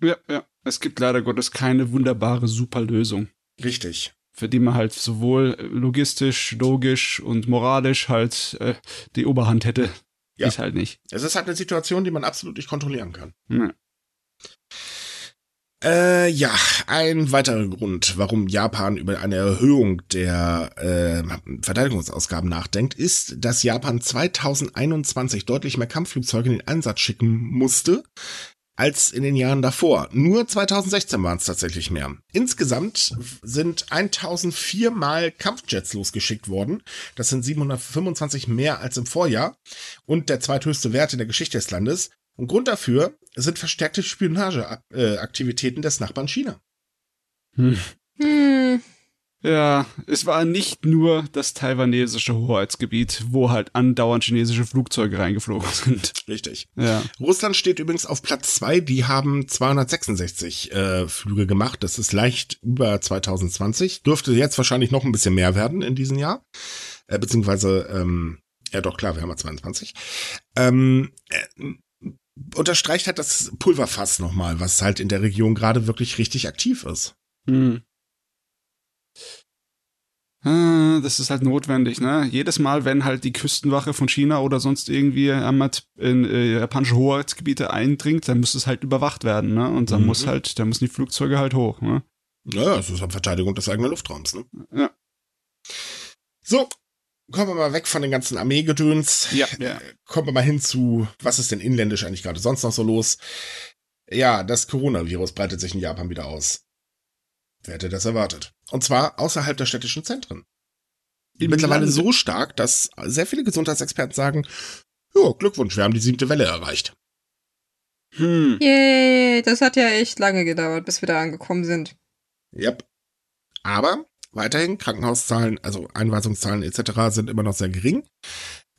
Ja, ja. Es gibt leider Gottes keine wunderbare Superlösung. Richtig für die man halt sowohl logistisch, logisch und moralisch halt äh, die Oberhand hätte. Ja. Ist halt nicht. Es ist halt eine Situation, die man absolut nicht kontrollieren kann. Ja. Äh, ja, ein weiterer Grund, warum Japan über eine Erhöhung der äh, Verteidigungsausgaben nachdenkt, ist, dass Japan 2021 deutlich mehr Kampfflugzeuge in den Einsatz schicken musste, als in den Jahren davor. Nur 2016 waren es tatsächlich mehr. Insgesamt sind 1004 Mal Kampfjets losgeschickt worden. Das sind 725 mehr als im Vorjahr und der zweithöchste Wert in der Geschichte des Landes. Und Grund dafür sind verstärkte Spionageaktivitäten des Nachbarn China. Hm. Hm. Ja, es war nicht nur das taiwanesische Hoheitsgebiet, wo halt andauernd chinesische Flugzeuge reingeflogen sind. Richtig. Ja. Russland steht übrigens auf Platz zwei. Die haben 266 äh, Flüge gemacht. Das ist leicht über 2020. Dürfte jetzt wahrscheinlich noch ein bisschen mehr werden in diesem Jahr. Äh, beziehungsweise, ähm, ja doch, klar, wir haben ja 22. Ähm, äh, unterstreicht halt das Pulverfass nochmal, was halt in der Region gerade wirklich richtig aktiv ist. Hm. Das ist halt notwendig, ne? Jedes Mal, wenn halt die Küstenwache von China oder sonst irgendwie in äh, japanische Hoheitsgebiete eindringt, dann muss es halt überwacht werden, ne? Und dann mhm. muss halt, dann müssen die Flugzeuge halt hoch, ne? Naja, es ist halt Verteidigung des eigenen Luftraums, ne? Ja. So, kommen wir mal weg von den ganzen Armeegedöns. Ja, ja. Kommen wir mal hin zu, was ist denn inländisch eigentlich gerade sonst noch so los? Ja, das Coronavirus breitet sich in Japan wieder aus. Wer hätte das erwartet? Und zwar außerhalb der städtischen Zentren. Mittlerweile Land. so stark, dass sehr viele Gesundheitsexperten sagen, ja, Glückwunsch, wir haben die siebte Welle erreicht. Hm. Yay, das hat ja echt lange gedauert, bis wir da angekommen sind. Yep. Aber weiterhin Krankenhauszahlen, also Einweisungszahlen etc. sind immer noch sehr gering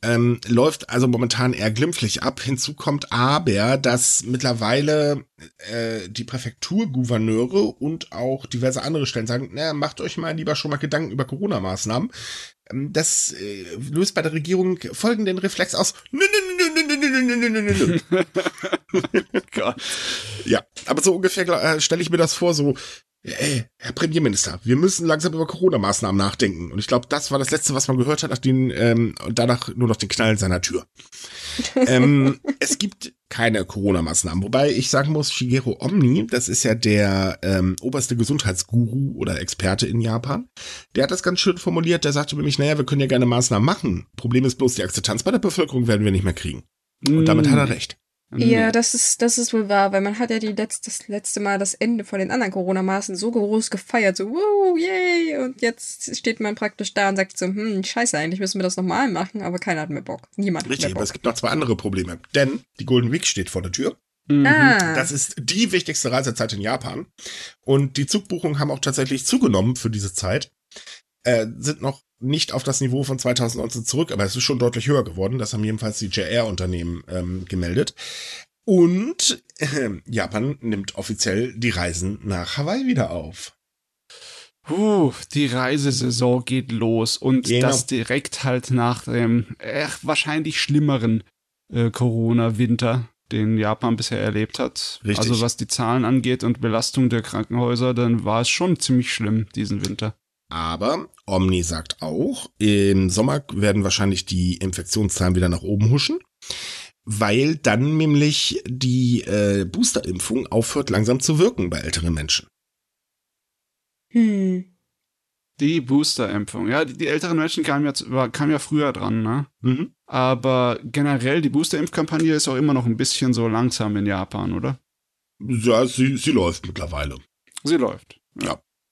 ähm, läuft also momentan eher glimpflich ab. Hinzu kommt aber, dass mittlerweile äh, die Präfekturgouverneure und auch diverse andere Stellen sagen, naja, macht euch mal lieber schon mal Gedanken über Corona-Maßnahmen. Ähm, das äh, löst bei der Regierung folgenden Reflex aus. Ja, aber so ungefähr äh, stelle ich mir das vor, so ey, Herr Premierminister, wir müssen langsam über Corona-Maßnahmen nachdenken. Und ich glaube, das war das Letzte, was man gehört hat, nach den, ähm, und danach nur noch den Knall seiner Tür. ähm, es gibt keine Corona-Maßnahmen. Wobei ich sagen muss, Shigeru Omni, das ist ja der ähm, oberste Gesundheitsguru oder Experte in Japan, der hat das ganz schön formuliert. Der sagte nämlich, naja, wir können ja gerne Maßnahmen machen. Problem ist bloß, die Akzeptanz bei der Bevölkerung werden wir nicht mehr kriegen. Und damit hat er mm. recht. Ja, das ist, das ist wohl wahr, weil man hat ja die letzte, das letzte Mal das Ende von den anderen Corona-Maßen so groß gefeiert, so, wow, yay, und jetzt steht man praktisch da und sagt so, hm, scheiße, eigentlich müssen wir das nochmal machen, aber keiner hat mehr Bock. Niemand Richtig, hat mehr Bock. aber es gibt noch zwei andere Probleme, denn die Golden Week steht vor der Tür. Mhm. Ah. Das ist die wichtigste Reisezeit in Japan. Und die Zugbuchungen haben auch tatsächlich zugenommen für diese Zeit. Äh, sind noch nicht auf das Niveau von 2019 zurück, aber es ist schon deutlich höher geworden. Das haben jedenfalls die JR-Unternehmen ähm, gemeldet. Und äh, Japan nimmt offiziell die Reisen nach Hawaii wieder auf. Puh, die Reisesaison geht los und genau. das direkt halt nach dem äh, wahrscheinlich schlimmeren äh, Corona-Winter den Japan bisher erlebt hat. Richtig. Also was die Zahlen angeht und Belastung der Krankenhäuser, dann war es schon ziemlich schlimm diesen Winter. Aber Omni sagt auch, im Sommer werden wahrscheinlich die Infektionszahlen wieder nach oben huschen, weil dann nämlich die äh, Boosterimpfung aufhört langsam zu wirken bei älteren Menschen. Hm. Die Boosterimpfung. Ja, die, die älteren Menschen kamen ja, kamen ja früher dran, ne? Mhm. Aber generell, die Boosterimpfkampagne ist auch immer noch ein bisschen so langsam in Japan, oder? Ja, sie, sie läuft mittlerweile. Sie läuft.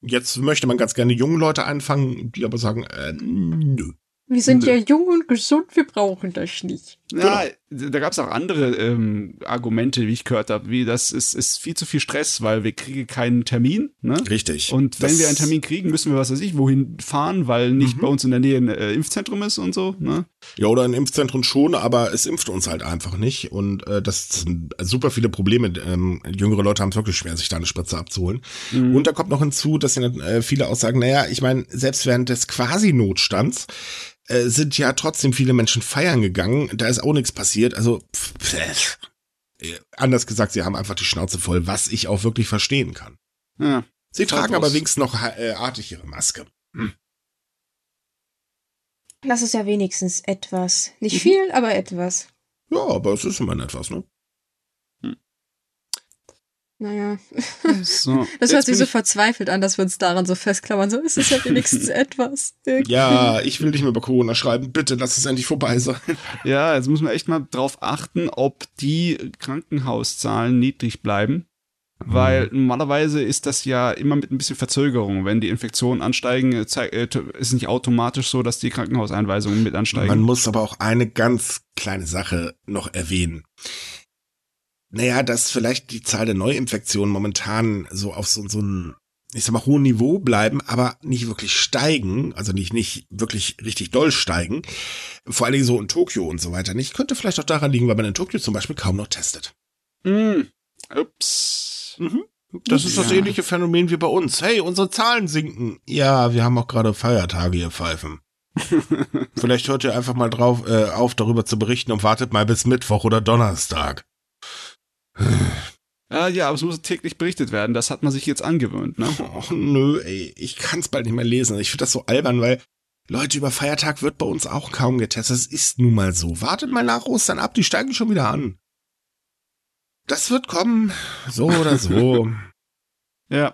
Jetzt möchte man ganz gerne junge Leute einfangen, die aber sagen, äh, nö. Wir sind ja jung und gesund, wir brauchen das nicht. Ja, da gab es auch andere ähm, Argumente, wie ich gehört habe, wie das ist, ist viel zu viel Stress, weil wir kriegen keinen Termin, ne? Richtig. Und wenn Das- wir einen Termin kriegen, müssen wir was weiß ich, wohin fahren, weil nicht Mhm. bei uns in der Nähe ein äh, Impfzentrum ist und so, ne? Ja, oder in Impfzentren schon, aber es impft uns halt einfach nicht. Und äh, das sind super viele Probleme. Ähm, jüngere Leute haben es wirklich schwer, sich da eine Spritze abzuholen. Mhm. Und da kommt noch hinzu, dass ja, äh, viele auch sagen, naja, ich meine, selbst während des Quasi-Notstands äh, sind ja trotzdem viele Menschen feiern gegangen. Da ist auch nichts passiert. Also, pff, pff. Äh, anders gesagt, sie haben einfach die Schnauze voll, was ich auch wirklich verstehen kann. ja. Sie tragen aus. aber wenigstens noch äh, artig ihre Maske. Das ist ja wenigstens etwas. Nicht Mhm. viel, aber etwas. Ja, aber es ist immerhin etwas, ne? Naja. So. Das Jetzt hört sich so ich- verzweifelt an, dass wir uns daran so festklammern. So ist es ja wenigstens etwas. Ja, ich will nicht mehr über Corona schreiben. Bitte lass es endlich vorbei sein. Ja, jetzt muss man echt mal drauf achten, ob die Krankenhauszahlen niedrig bleiben. Weil normalerweise ist das ja immer mit ein bisschen Verzögerung. Wenn die Infektionen ansteigen, äh, ist es nicht automatisch so, dass die Krankenhauseinweisungen mit ansteigen. Man muss aber auch eine ganz kleine Sache noch erwähnen. Naja, dass vielleicht die Zahl der Neuinfektionen momentan so auf so, so ein, ich sag mal, hohen Niveau bleiben, aber nicht wirklich steigen, also nicht, nicht wirklich richtig doll steigen. Vor allen Dingen so in Tokio und so weiter nicht. Könnte vielleicht auch daran liegen, weil man in Tokio zum Beispiel kaum noch testet. Mm. Ups. Das ist das Ja. ähnliche Phänomen wie bei uns. Hey, unsere Zahlen sinken. Ja, wir haben auch gerade Feiertage, ihr Pfeifen. Vielleicht hört ihr einfach mal drauf äh, auf, darüber zu berichten und wartet mal bis Mittwoch oder Donnerstag. Ja, ja, aber es muss täglich berichtet werden. Das hat man sich jetzt angewöhnt, ne? Och, nö, ey, ich kann's bald nicht mehr lesen. Ich finde das so albern, weil Leute, über Feiertag wird bei uns auch kaum getestet. Es ist nun mal so. Wartet mal nach Ostern ab, die steigen schon wieder an. Das wird kommen, so oder so. Ja.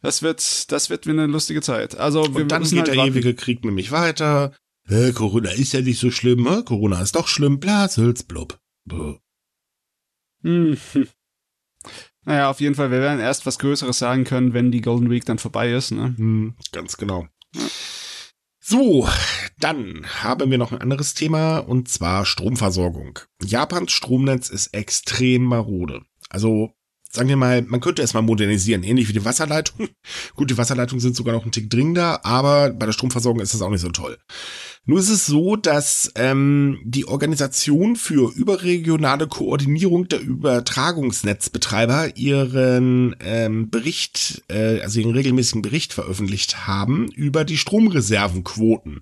Das wird, das wird wieder eine lustige Zeit. Also wir Und dann geht halt der warten. ewige Krieg nämlich weiter. Äh, Corona ist ja nicht so schlimm, äh? Corona ist doch schlimm, Blasels, blub. Hm. Naja, auf jeden Fall, wir werden erst was Größeres sagen können, wenn die Golden Week dann vorbei ist, ne? Hm, ganz genau. So, dann haben wir noch ein anderes Thema und zwar Stromversorgung. Japans Stromnetz ist extrem marode. Also sagen wir mal, man könnte es mal modernisieren, ähnlich wie die Wasserleitung. Gut, die Wasserleitungen sind sogar noch ein Tick dringender, aber bei der Stromversorgung ist das auch nicht so toll. Nur ist es so, dass ähm, die Organisation für überregionale Koordinierung der Übertragungsnetzbetreiber ihren ähm, Bericht, äh, also ihren regelmäßigen Bericht veröffentlicht haben über die Stromreservenquoten.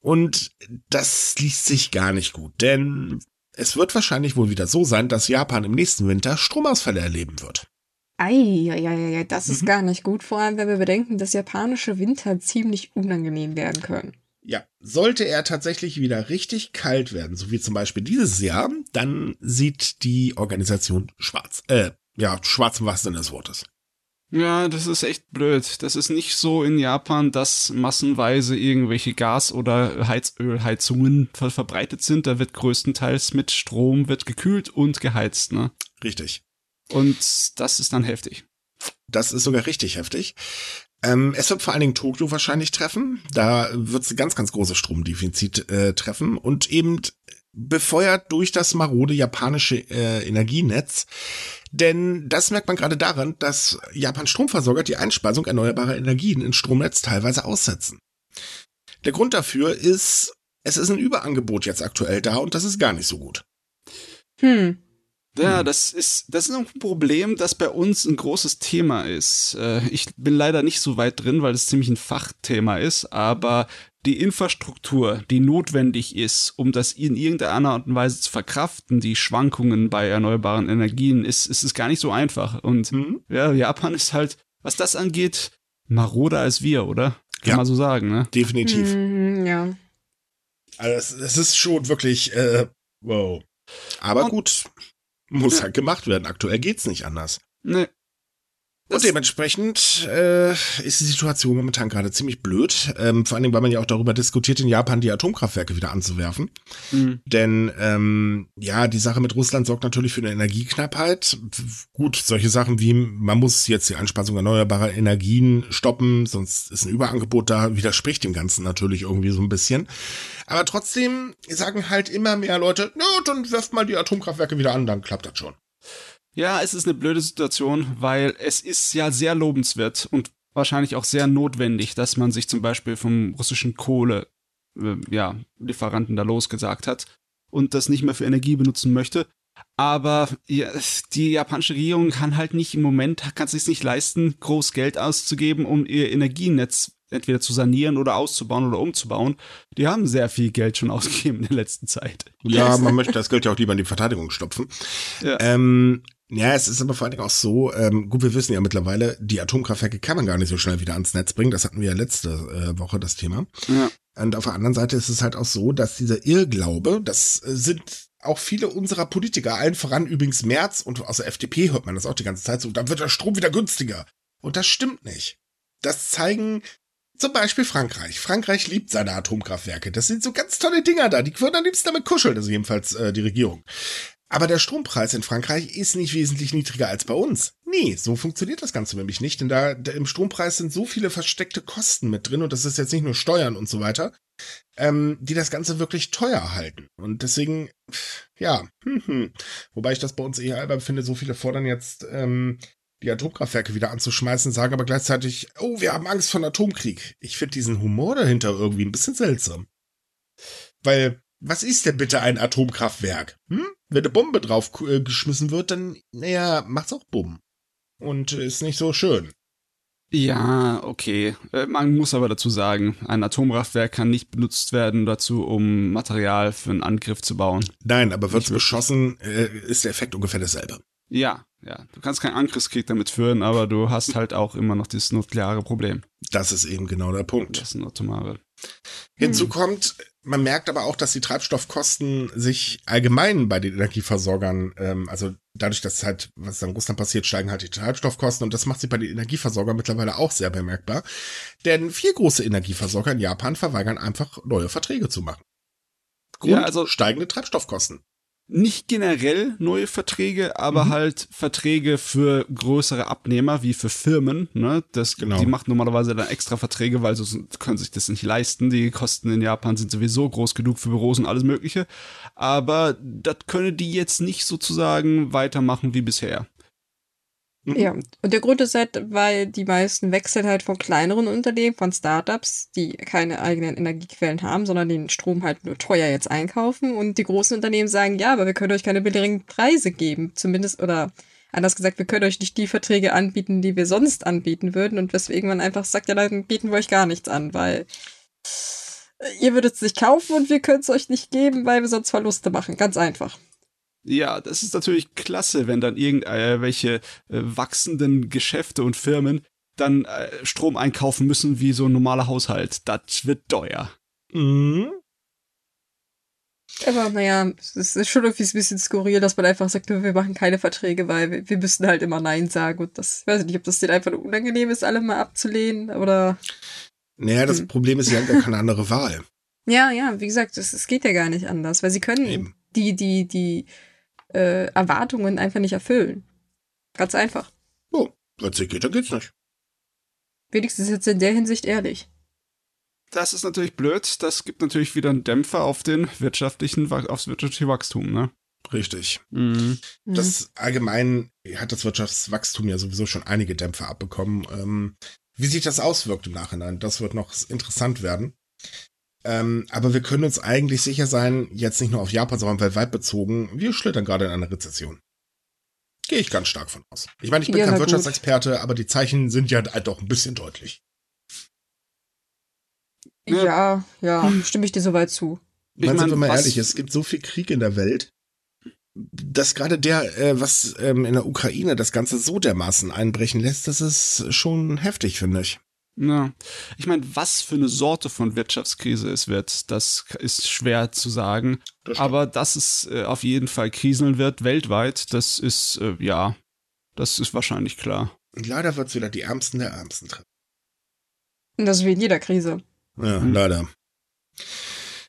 Und das liest sich gar nicht gut, denn es wird wahrscheinlich wohl wieder so sein, dass Japan im nächsten Winter Stromausfälle erleben wird. Eieieiei, das ist Mhm. gar nicht gut. Vor allem, wenn wir bedenken, dass japanische Winter ziemlich unangenehm werden können. Ja, sollte er tatsächlich wieder richtig kalt werden, so wie zum Beispiel dieses Jahr, dann sieht die Organisation schwarz. Äh, ja, schwarz im wahrsten Sinne des Wortes. Ja, das ist echt blöd. Das ist nicht so in Japan, dass massenweise irgendwelche Gas- oder Heizölheizungen ver verbreitet sind. Da wird größtenteils mit Strom wird gekühlt und geheizt, ne? Richtig. Und das ist dann heftig. Das ist sogar richtig heftig. Ähm, es wird vor allen Dingen Tokio wahrscheinlich treffen. Da wird es ganz, ganz großes Stromdefizit äh, treffen und eben befeuert durch das marode japanische äh, Energienetz. Denn das merkt man gerade daran, dass Japans Stromversorger die Einspeisung erneuerbarer Energien ins Stromnetz teilweise aussetzen. Der Grund dafür ist, es ist ein Überangebot jetzt aktuell da und das ist gar nicht so gut. Hm. Ja, das ist, das ist ein Problem, das bei uns ein großes Thema ist. Äh, Ich bin leider nicht so weit drin, weil es ziemlich ein Fachthema ist, aber die Infrastruktur, die notwendig ist, um das in irgendeiner Art und Weise zu verkraften, die Schwankungen bei erneuerbaren Energien, ist, ist es gar nicht so einfach. Und mhm. ja, Japan ist halt, was das angeht, maroder als wir, oder? Kann ja, man so sagen, ne? Definitiv. Mhm, ja. Also es, ist schon wirklich, äh, wow. Aber und, gut, muss halt gemacht werden. Aktuell geht's nicht anders. Nee. Und dementsprechend äh, ist die Situation momentan gerade ziemlich blöd. Ähm, vor allen Dingen, weil man ja auch darüber diskutiert, in Japan die Atomkraftwerke wieder anzuwerfen. Mhm. Denn ähm, ja, die Sache mit Russland sorgt natürlich für eine Energieknappheit. Gut, solche Sachen wie, man muss jetzt die Einspeisung erneuerbarer Energien stoppen, sonst ist ein Überangebot da, widerspricht dem Ganzen natürlich irgendwie so ein bisschen. Aber trotzdem sagen halt immer mehr Leute, na, dann werft mal die Atomkraftwerke wieder an, dann klappt das schon. Ja, es ist eine blöde Situation, weil es ist ja sehr lobenswert und wahrscheinlich auch sehr notwendig, dass man sich zum Beispiel vom russischen Kohle, äh, ja, Lieferanten da losgesagt hat und das nicht mehr für Energie benutzen möchte. Aber ja, die japanische Regierung kann halt nicht im Moment, kann es sich nicht leisten, groß Geld auszugeben, um ihr Energienetz entweder zu sanieren oder auszubauen oder umzubauen. Die haben sehr viel Geld schon ausgegeben in der letzten Zeit. Ja, man möchte das Geld ja auch lieber in die Verteidigung stopfen. Ja. Ähm, ja, es ist aber vor allen Dingen auch so, ähm, gut, wir wissen ja mittlerweile, die Atomkraftwerke kann man gar nicht so schnell wieder ans Netz bringen. Das hatten wir ja letzte äh, Woche das Thema. Ja. Und auf der anderen Seite ist es halt auch so, dass dieser Irrglaube, das äh, sind auch viele unserer Politiker, allen voran übrigens Merz und aus der FDP hört man das auch die ganze Zeit so, dann wird der Strom wieder günstiger. Und das stimmt nicht. Das zeigen zum Beispiel Frankreich. Frankreich liebt seine Atomkraftwerke. Das sind so ganz tolle Dinger da. Die würden am liebsten damit kuscheln, also jedenfalls äh, die Regierung. Aber der Strompreis in Frankreich ist nicht wesentlich niedriger als bei uns. Nee, so funktioniert das Ganze nämlich nicht, denn da, im Strompreis sind so viele versteckte Kosten mit drin und das ist jetzt nicht nur Steuern und so weiter, ähm, die das Ganze wirklich teuer halten. Und deswegen, ja, hm, hm. wobei ich das bei uns eher albern finde, so viele fordern jetzt, ähm, die Atomkraftwerke wieder anzuschmeißen, sagen aber gleichzeitig, oh, wir haben Angst vor Atomkrieg. Ich finde diesen Humor dahinter irgendwie ein bisschen seltsam. Weil was ist denn bitte ein Atomkraftwerk? Hm? Wenn eine Bombe drauf äh, geschmissen wird, dann, naja, macht's auch Bumm. Und ist nicht so schön. Ja, okay. Äh, man muss aber dazu sagen, ein Atomkraftwerk kann nicht benutzt werden dazu, um Material für einen Angriff zu bauen. Nein, aber wird's beschossen, äh, ist der Effekt ungefähr dasselbe. Ja, ja. Du kannst keinen Angriffskrieg damit führen, aber du hast halt auch immer noch dieses nukleare Problem. Das ist eben genau der Punkt. Das ist ein atomare. Hinzu hm. kommt, man merkt aber auch, dass die Treibstoffkosten sich allgemein bei den Energieversorgern, ähm, also dadurch, dass halt, was in Russland passiert, steigen halt die Treibstoffkosten und das macht sich bei den Energieversorgern mittlerweile auch sehr bemerkbar. Denn vier große Energieversorger in Japan verweigern einfach neue Verträge zu machen. Grund, ja, also steigende Treibstoffkosten nicht generell neue Verträge, aber mhm. halt Verträge für größere Abnehmer, wie für Firmen. Ne? Das, genau. Die machen normalerweise dann extra Verträge, weil sie können sich das nicht leisten. Die Kosten in Japan sind sowieso groß genug für Büros und alles Mögliche. Aber das können die jetzt nicht sozusagen weitermachen wie bisher. Mhm. Ja, und der Grund ist halt, weil die meisten wechseln halt von kleineren Unternehmen, von Startups, die keine eigenen Energiequellen haben, sondern den Strom halt nur teuer jetzt einkaufen. Und die großen Unternehmen sagen, ja, aber wir können euch keine billigen Preise geben. Zumindest, oder anders gesagt, wir können euch nicht die Verträge anbieten, die wir sonst anbieten würden. Und weswegen man einfach sagt, ja, dann bieten wir euch gar nichts an, weil ihr würdet es nicht kaufen und wir können es euch nicht geben, weil wir sonst Verluste machen. Ganz einfach. Ja, das ist natürlich klasse, wenn dann irgendwelche äh, wachsenden Geschäfte und Firmen dann äh, Strom einkaufen müssen wie so ein normaler Haushalt. Das wird teuer. Mhm. Aber naja, es ist schon irgendwie ein bisschen skurril, dass man einfach sagt, wir machen keine Verträge, weil wir, wir müssen halt immer Nein sagen. Und das, ich weiß nicht, ob das denen einfach unangenehm ist, alle mal abzulehnen oder. Naja, das hm. Problem ist, sie haben ja keine andere Wahl. Ja, ja, wie gesagt, es, es geht ja gar nicht anders, weil sie können Eben. die, die, die äh, Erwartungen einfach nicht erfüllen. Ganz einfach. Oh, wenn es geht, dann geht's nicht. Wenigstens jetzt in der Hinsicht ehrlich. Das ist natürlich blöd. Das gibt natürlich wieder einen Dämpfer auf den wirtschaftlichen, aufs wirtschaftliche Wachstum, ne? Richtig. Mhm. Das allgemein hat das Wirtschaftswachstum ja sowieso schon einige Dämpfer abbekommen. Ähm, wie sich das auswirkt im Nachhinein, das wird noch interessant werden. Ähm, aber wir können uns eigentlich sicher sein, jetzt nicht nur auf Japan, sondern weltweit bezogen, wir schlittern gerade in eine Rezession. Gehe ich ganz stark von aus. Ich meine, ich bin ja, kein Wirtschaftsexperte, aber die Zeichen sind ja halt doch ein bisschen deutlich. Ja, ja, ja stimme ich dir soweit zu. Ich meine, sind wir mal ehrlich, es gibt so viel Krieg in der Welt, dass gerade der, äh, was ähm, in der Ukraine das Ganze so dermaßen einbrechen lässt, das ist schon heftig, finde ich. Ja, ich meine, was für eine Sorte von Wirtschaftskrise es wird, das ist schwer zu sagen. Das Aber dass es äh, auf jeden Fall kriseln wird weltweit, das ist äh, ja, das ist wahrscheinlich klar. Und leider wird es wieder die Ärmsten der Ärmsten treffen. Das ist wie in jeder Krise. Ja, hm. leider.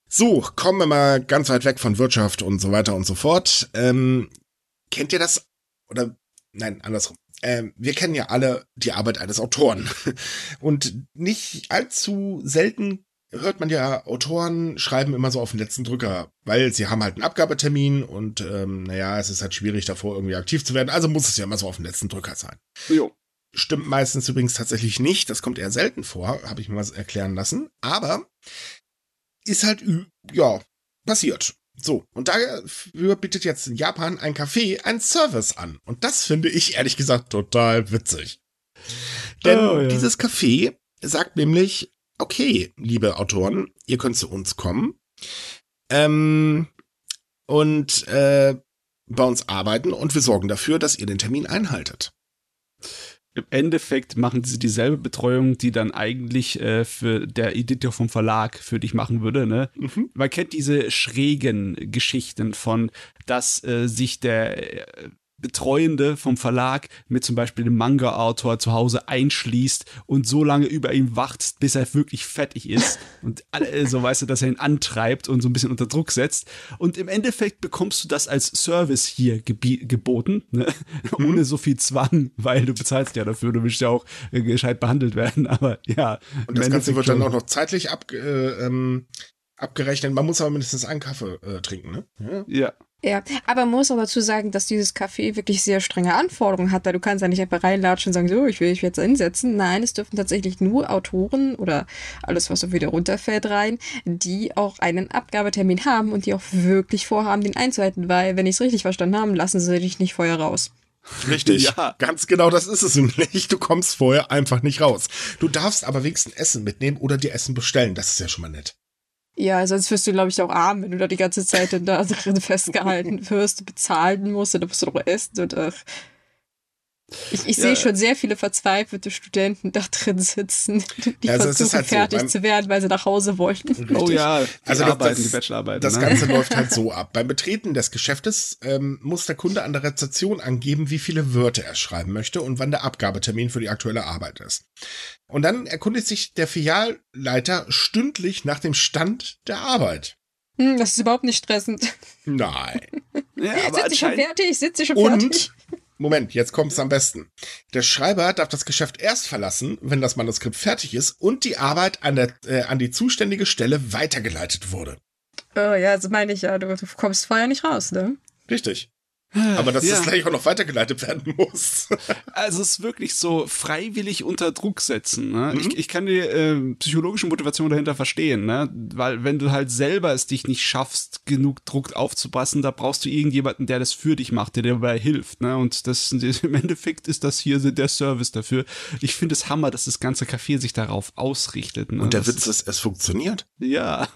So, kommen wir mal ganz weit weg von Wirtschaft und so weiter und so fort. Ähm, kennt ihr das? Oder nein, andersrum. Ähm, wir kennen ja alle die Arbeit eines Autoren. Und nicht allzu selten hört man ja, Autoren schreiben immer so auf den letzten Drücker, weil sie haben halt einen Abgabetermin und ähm, naja, es ist halt schwierig davor irgendwie aktiv zu werden, also muss es ja immer so auf den letzten Drücker sein. Jo. Stimmt meistens übrigens tatsächlich nicht, das kommt eher selten vor, habe ich mir was erklären lassen, aber ist halt, ja, passiert. So, und dafür bietet jetzt in Japan ein Café einen Service an. Und das finde ich ehrlich gesagt total witzig. Denn oh, ja. dieses Café sagt nämlich, okay, liebe Autoren, ihr könnt zu uns kommen ähm, und äh, bei uns arbeiten und wir sorgen dafür, dass ihr den Termin einhaltet im Endeffekt machen sie dieselbe Betreuung, die dann eigentlich äh, für der Editor vom Verlag für dich machen würde. Ne? Mhm. Man kennt diese schrägen Geschichten von, dass äh, sich der äh, Betreuende vom Verlag mit zum Beispiel dem Manga-Autor zu Hause einschließt und so lange über ihn wacht, bis er wirklich fertig ist und so weißt du, dass er ihn antreibt und so ein bisschen unter Druck setzt. Und im Endeffekt bekommst du das als Service hier geboten, ne? mhm. ohne so viel Zwang, weil du bezahlst ja dafür, du willst ja auch äh, gescheit behandelt werden, aber ja. Und das Ganze wird dann auch noch zeitlich ab, äh, ähm, abgerechnet. Man muss aber mindestens einen Kaffee äh, trinken, ne? Ja. ja. Ja, aber man muss auch dazu sagen, dass dieses Café wirklich sehr strenge Anforderungen hat, weil du kannst ja nicht einfach reinlatschen und sagen, so, ich will mich jetzt einsetzen. Nein, es dürfen tatsächlich nur Autoren oder alles, was so wieder runterfällt, rein, die auch einen Abgabetermin haben und die auch wirklich vorhaben, den einzuhalten, weil, wenn ich es richtig verstanden habe, lassen sie dich nicht vorher raus. Richtig. Ja. Ganz genau das ist es nämlich. Du kommst vorher einfach nicht raus. Du darfst aber wenigstens Essen mitnehmen oder dir Essen bestellen. Das ist ja schon mal nett. Ja, sonst wirst du, glaube ich, auch arm, wenn du da die ganze Zeit da drin festgehalten wirst, bezahlen musst, dann musst du doch essen und ach. Ich, ich ja. sehe schon sehr viele verzweifelte Studenten da drin sitzen, die also versuchen halt fertig so, zu werden, weil sie nach Hause wollten. Richtig. Oh ja, die also arbeiten, das, die Bachelorarbeiten. Das ne? Ganze läuft halt so ab. Beim Betreten des Geschäftes ähm, muss der Kunde an der Rezeption angeben, wie viele Wörter er schreiben möchte und wann der Abgabetermin für die aktuelle Arbeit ist. Und dann erkundigt sich der Filialleiter stündlich nach dem Stand der Arbeit. Hm, das ist überhaupt nicht stressend. Nein. ja, aber Sind Sie schon fertig? Sind Sie schon fertig? Moment, jetzt kommt es am besten. Der Schreiber darf das Geschäft erst verlassen, wenn das Manuskript fertig ist und die Arbeit an, der, äh, an die zuständige Stelle weitergeleitet wurde. Oh ja, so meine ich ja. Du, du kommst vorher nicht raus, ne? Richtig. Aber dass ja. das gleich auch noch weitergeleitet werden muss. also es ist wirklich so freiwillig unter Druck setzen. Ne? Mhm. Ich, ich kann die äh, psychologische Motivation dahinter verstehen, ne? weil wenn du halt selber es dich nicht schaffst, genug Druck aufzupassen, da brauchst du irgendjemanden, der das für dich macht, der dir dabei hilft. Ne? Und das im Endeffekt ist das hier der Service dafür. Ich finde es Hammer, dass das ganze Café sich darauf ausrichtet. Ne? Und der das Witz ist, es funktioniert. Ja.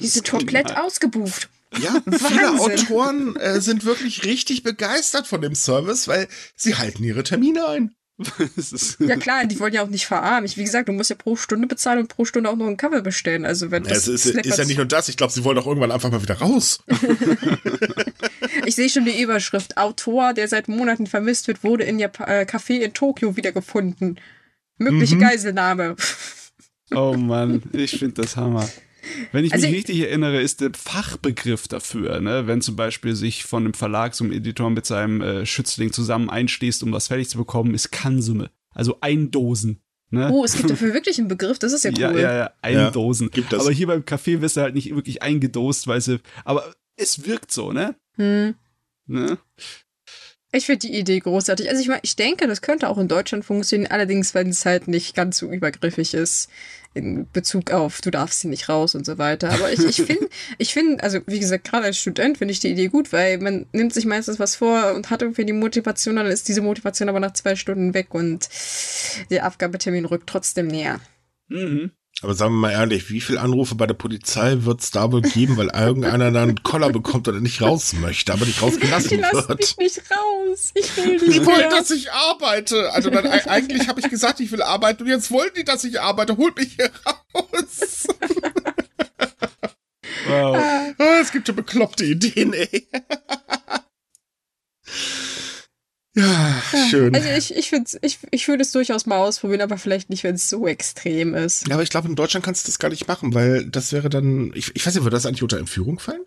Die sind komplett ausgebucht. Ja, viele Autoren äh, sind wirklich richtig begeistert von dem Service, weil sie halten ihre Termine ein. ja klar, die wollen ja auch nicht verarmen. wie gesagt, du musst ja pro Stunde bezahlen und pro Stunde auch noch einen Kaffee bestellen. Also wenn das es ist, ist ja nicht nur das. Ich glaube, sie wollen auch irgendwann einfach mal wieder raus. ich sehe schon die Überschrift: Autor, der seit Monaten vermisst wird, wurde in ihr äh, Café in Tokio wiedergefunden. Mögliche mhm. Geiselnahme. oh Mann, ich finde das Hammer. Wenn ich also mich richtig erinnere, ist der Fachbegriff dafür, ne? wenn zum Beispiel sich von einem Verlag zum Editor mit seinem äh, Schützling zusammen einstehst, um was fertig zu bekommen, ist Kansumme. Also Eindosen. Ne? Oh, es gibt dafür wirklich einen Begriff, das ist ja cool. Ja, ja, ja, Eindosen. Ja, gibt das. Aber hier beim Café wirst du halt nicht wirklich eingedost, weil sie, aber es wirkt so, ne? Hm. ne? Ich finde die Idee großartig. Also ich meine, ich denke, das könnte auch in Deutschland funktionieren, allerdings, wenn es halt nicht ganz so übergriffig ist in Bezug auf, du darfst sie nicht raus und so weiter. Aber ich, ich finde, ich finde, also wie gesagt, gerade als Student finde ich die Idee gut, weil man nimmt sich meistens was vor und hat irgendwie die Motivation, dann ist diese Motivation aber nach zwei Stunden weg und der Abgabetermin rückt trotzdem näher. Mhm. Aber sagen wir mal ehrlich, wie viele Anrufe bei der Polizei wird es da wohl geben, weil irgendeiner dann einen Koller bekommt oder nicht raus möchte, aber nicht rausgelassen Die lassen wird? mich nicht raus. Ich will nicht Die wollen, dass ich arbeite. Also dann e- eigentlich habe ich gesagt, ich will arbeiten und jetzt wollen die, dass ich arbeite. Holt mich hier raus. Wow. Ah, es gibt ja bekloppte Ideen, ey. Ja, schön. Also ich, ich, find's, ich, ich würde es durchaus mal ausprobieren, aber vielleicht nicht, wenn es so extrem ist. Ja, aber ich glaube, in Deutschland kannst du das gar nicht machen, weil das wäre dann, ich, ich weiß nicht, würde das eigentlich unter Entführung fallen?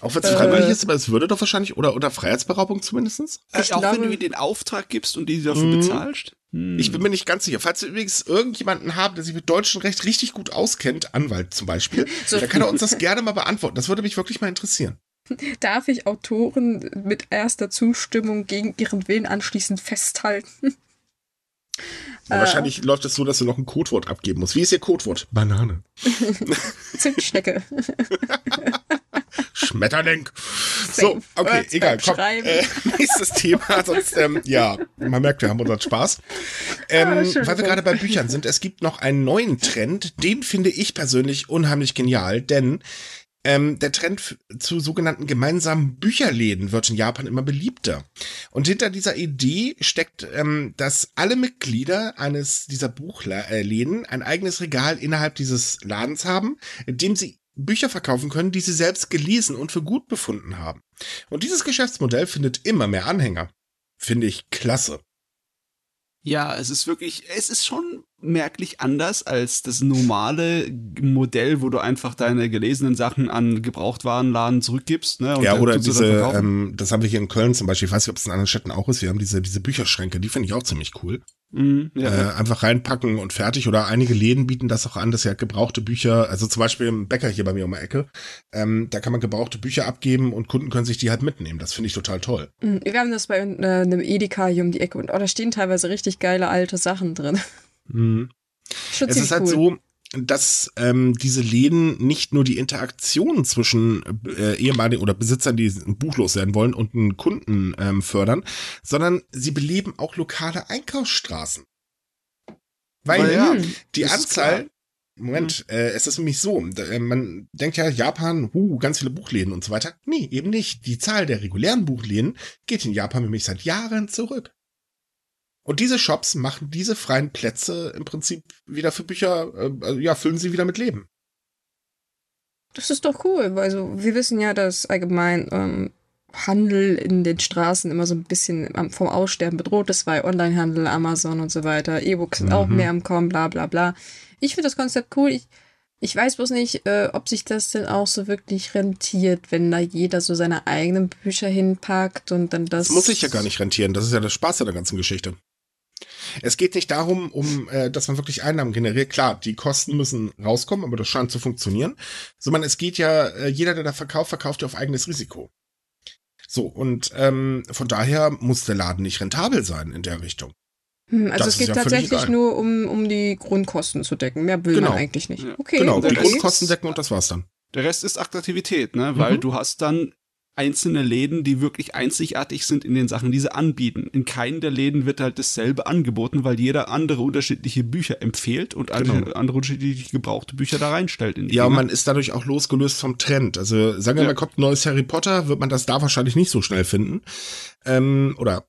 Auch wenn es Äh. freiwillig ist, aber es würde doch wahrscheinlich, oder unter Freiheitsberaubung zumindestens. Äh, auch glaube- wenn du ihnen den Auftrag gibst und die dafür Mhm. bezahlst? Hm. Ich bin mir nicht ganz sicher. Falls wir übrigens irgendjemanden haben, der sich mit deutschem Recht richtig gut auskennt, Anwalt zum Beispiel, So. dann kann er uns das gerne mal beantworten. Das würde mich wirklich mal interessieren. Darf ich Autoren mit erster Zustimmung gegen ihren Willen anschließend festhalten? Ja, Äh. wahrscheinlich läuft es so, dass du noch ein Codewort abgeben musst. Wie ist Ihr Codewort? Banane. Zimtschnecke. Schmetterling. So, Safe okay, Words egal. Komm, Schreiben. äh, nächstes Thema. Sonst, ähm, ja, man merkt, wir haben unseren Spaß. Ähm, Ah, weil wir gerade bei Büchern sind, es gibt noch einen neuen Trend. Den finde ich persönlich unheimlich genial, denn ähm, der Trend zu sogenannten gemeinsamen Bücherläden wird in Japan immer beliebter. Und hinter dieser Idee steckt, ähm, dass alle Mitglieder eines dieser Buchläden ein eigenes Regal innerhalb dieses Ladens haben, in dem sie Bücher verkaufen können, die sie selbst gelesen und für gut befunden haben. Und dieses Geschäftsmodell findet immer mehr Anhänger. Finde ich klasse. Ja, es ist wirklich, es ist schon merklich anders als das normale Modell, wo du einfach deine gelesenen Sachen an Gebrauchtwarenladen zurückgibst. Ne, und ja, oder diese, ähm, das haben wir hier in Köln zum Beispiel, ich weiß nicht, ob es in anderen Städten auch ist, wir haben diese, diese Bücherschränke, die finde ich auch ziemlich cool. Mhm, ja. Äh, einfach reinpacken und fertig. Oder einige Läden bieten das auch an, dass sie halt gebrauchte Bücher, also zum Beispiel im Bäcker hier bei mir um die Ecke, ähm, da kann man gebrauchte Bücher abgeben und Kunden können sich die halt mitnehmen. Das finde ich total toll. Mhm, Wir haben das bei äh, einem Edeka hier um die Ecke und oh, da stehen teilweise richtig geile alte Sachen drin. Mhm. Es ist halt cool. so, dass ähm, diese Läden nicht nur die Interaktion zwischen äh, ehemaligen oder Besitzern, die ein Buch loswerden wollen, und einen Kunden ähm, fördern, sondern sie beleben auch lokale Einkaufsstraßen. Weil Weil ja, die das ist Anzahl, Moment, äh, es ist nämlich so, da, äh, man denkt ja, Japan, uh, ganz viele Buchläden und so weiter. Nee, eben nicht. Die Zahl der regulären Buchläden geht in Japan nämlich seit Jahren zurück. Und diese Shops machen diese freien Plätze im Prinzip wieder für Bücher, äh, also, ja, füllen sie wieder mit Leben. Das ist doch cool, weil so, wir wissen ja, dass allgemein ähm, Handel in den Straßen immer so ein bisschen vom Aussterben bedroht ist, weil Onlinehandel, Amazon und so weiter, E-Books sind auch Mhm. mehr am Kommen, bla bla bla. Ich finde das Konzept cool. Ich, ich weiß bloß nicht, äh, ob sich das denn auch so wirklich rentiert, wenn da jeder so seine eigenen Bücher hinpackt und dann das. Das muss sich ja gar nicht rentieren. Das ist ja der Spaß an der ganzen Geschichte. Es geht nicht darum, um, äh, dass man wirklich Einnahmen generiert. Klar, die Kosten müssen rauskommen, aber das scheint zu funktionieren. Sondern es geht ja, äh, jeder, der da verkauft, verkauft ja auf eigenes Risiko. So, und ähm, von daher muss der Laden nicht rentabel sein in der Richtung. Hm, also das es geht ja tatsächlich nur um, um die Grundkosten zu decken. Mehr will Genau. man eigentlich nicht. Ja. Okay, genau, die Grundkosten decken und das war's dann. Der Rest ist Attraktivität, ne? Weil Mhm. du hast dann einzelne Läden, die wirklich einzigartig sind in den Sachen, die sie anbieten. In keinem der Läden wird halt dasselbe angeboten, weil jeder andere unterschiedliche Bücher empfiehlt und Genau. andere, andere unterschiedliche gebrauchte Bücher da reinstellt. In die Ja, und Dinger. man ist dadurch auch losgelöst vom Trend. Also sagen wir Ja. mal, kommt ein neues Harry Potter, wird man das da wahrscheinlich nicht so schnell finden. Ähm, oder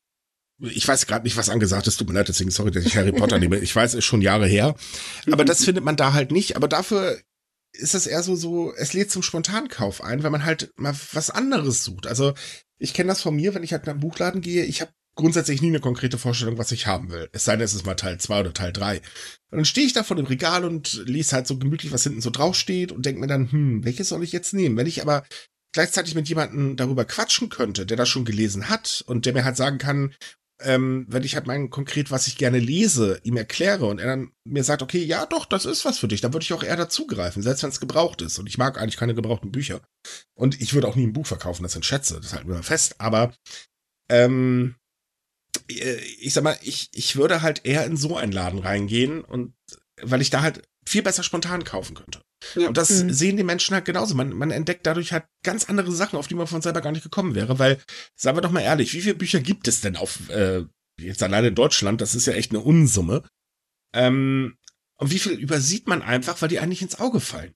ich weiß gerade nicht, was angesagt ist. Tut mir leid, deswegen sorry, dass ich Harry Potter nehme. Ich weiß, ist schon Jahre her. Aber das findet man da halt nicht. Aber dafür ist es eher so, so, es lädt zum Spontankauf ein, wenn man halt mal was anderes sucht. Also ich kenne das von mir, wenn ich halt in einen Buchladen gehe, ich habe grundsätzlich nie eine konkrete Vorstellung, was ich haben will. Es sei denn, es ist mal Teil 2 oder Teil 3. Und dann stehe ich da vor dem Regal und lese halt so gemütlich, was hinten so draufsteht und denke mir dann, hm, welches soll ich jetzt nehmen? Wenn ich aber gleichzeitig mit jemandem darüber quatschen könnte, der das schon gelesen hat und der mir halt sagen kann, ähm, wenn ich halt mein konkret, was ich gerne lese, ihm erkläre und er dann mir sagt, okay, ja doch, das ist was für dich, dann würde ich auch eher dazugreifen, selbst wenn es gebraucht ist. Und ich mag eigentlich keine gebrauchten Bücher. Und ich würde auch nie ein Buch verkaufen, das sind Schätze, das halten wir mal fest. Aber ähm, äh, ich sag mal, ich, ich würde halt eher in so einen Laden reingehen und weil ich da halt viel besser spontan kaufen könnte. Ja. Und das Mhm. sehen die Menschen halt genauso. Man, man entdeckt dadurch halt ganz andere Sachen, auf die man von selber gar nicht gekommen wäre. Weil, sagen wir doch mal ehrlich, wie viele Bücher gibt es denn auf, äh, jetzt alleine in Deutschland? Das ist ja echt eine Unsumme. Ähm, Und wie viel übersieht man einfach, weil die eigentlich ins Auge fallen.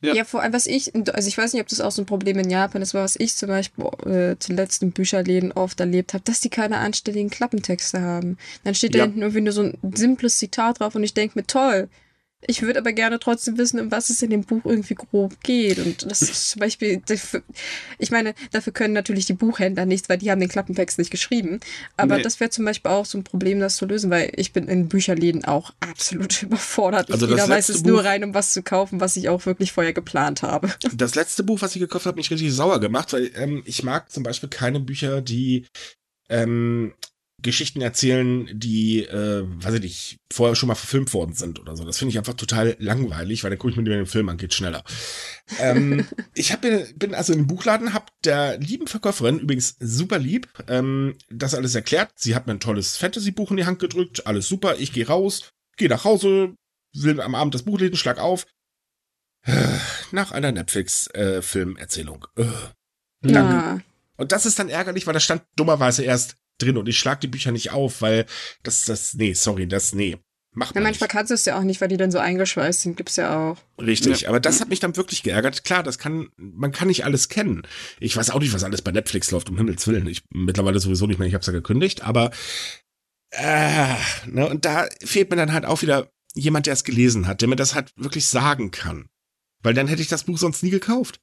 Ja. ja, vor allem, was ich, also ich weiß nicht, ob das auch so ein Problem in Japan ist, aber was ich zum Beispiel äh, zuletzt in Bücherläden oft erlebt habe, dass die keine anständigen Klappentexte haben. Dann steht ja. da hinten irgendwie nur so ein simples Zitat drauf und ich denke mir, toll, ich würde aber gerne trotzdem wissen, um was es in dem Buch irgendwie grob geht. Und das ist zum Beispiel, ich meine, dafür können natürlich die Buchhändler nichts, weil die haben den Klappentext nicht geschrieben. Aber nee. das wäre zum Beispiel auch so ein Problem, das zu lösen, weil ich bin in Bücherläden auch absolut überfordert. Also jeder weiß es Buch, nur rein, um was zu kaufen, was ich auch wirklich vorher geplant habe. Das letzte Buch, was ich gekauft habe, hat mich richtig sauer gemacht, weil ähm, ich mag zum Beispiel keine Bücher, die ähm, Geschichten erzählen, die, äh, weiß ich nicht, vorher schon mal verfilmt worden sind oder so. Das finde ich einfach total langweilig, weil dann gucke ich mir den Film an, geht schneller. ähm, ich hab, bin also im Buchladen, hab der lieben Verkäuferin, übrigens super lieb, ähm, das alles erklärt. Sie hat mir ein tolles Fantasy-Buch in die Hand gedrückt, alles super, ich gehe raus, gehe nach Hause, will am Abend das Buch lesen, schlag auf. Nach einer Netflix-Filmerzählung. Äh, äh, danke. Ja. Und das ist dann ärgerlich, weil da stand dummerweise erst drin und ich schlag die Bücher nicht auf, weil das, das, nee, sorry, das, nee. Macht ja, manchmal nicht. kannst du es ja auch nicht, weil die dann so eingeschweißt sind, gibt's ja auch. Richtig, ja. aber das hat mich dann wirklich geärgert. Klar, das kann, man kann nicht alles kennen. Ich weiß auch nicht, was alles bei Netflix läuft, um Himmels Willen. Ich mittlerweile sowieso nicht mehr, ich hab's ja gekündigt, aber äh, ne, und da fehlt mir dann halt auch wieder jemand, der es gelesen hat, der mir das halt wirklich sagen kann. Weil dann hätte ich das Buch sonst nie gekauft.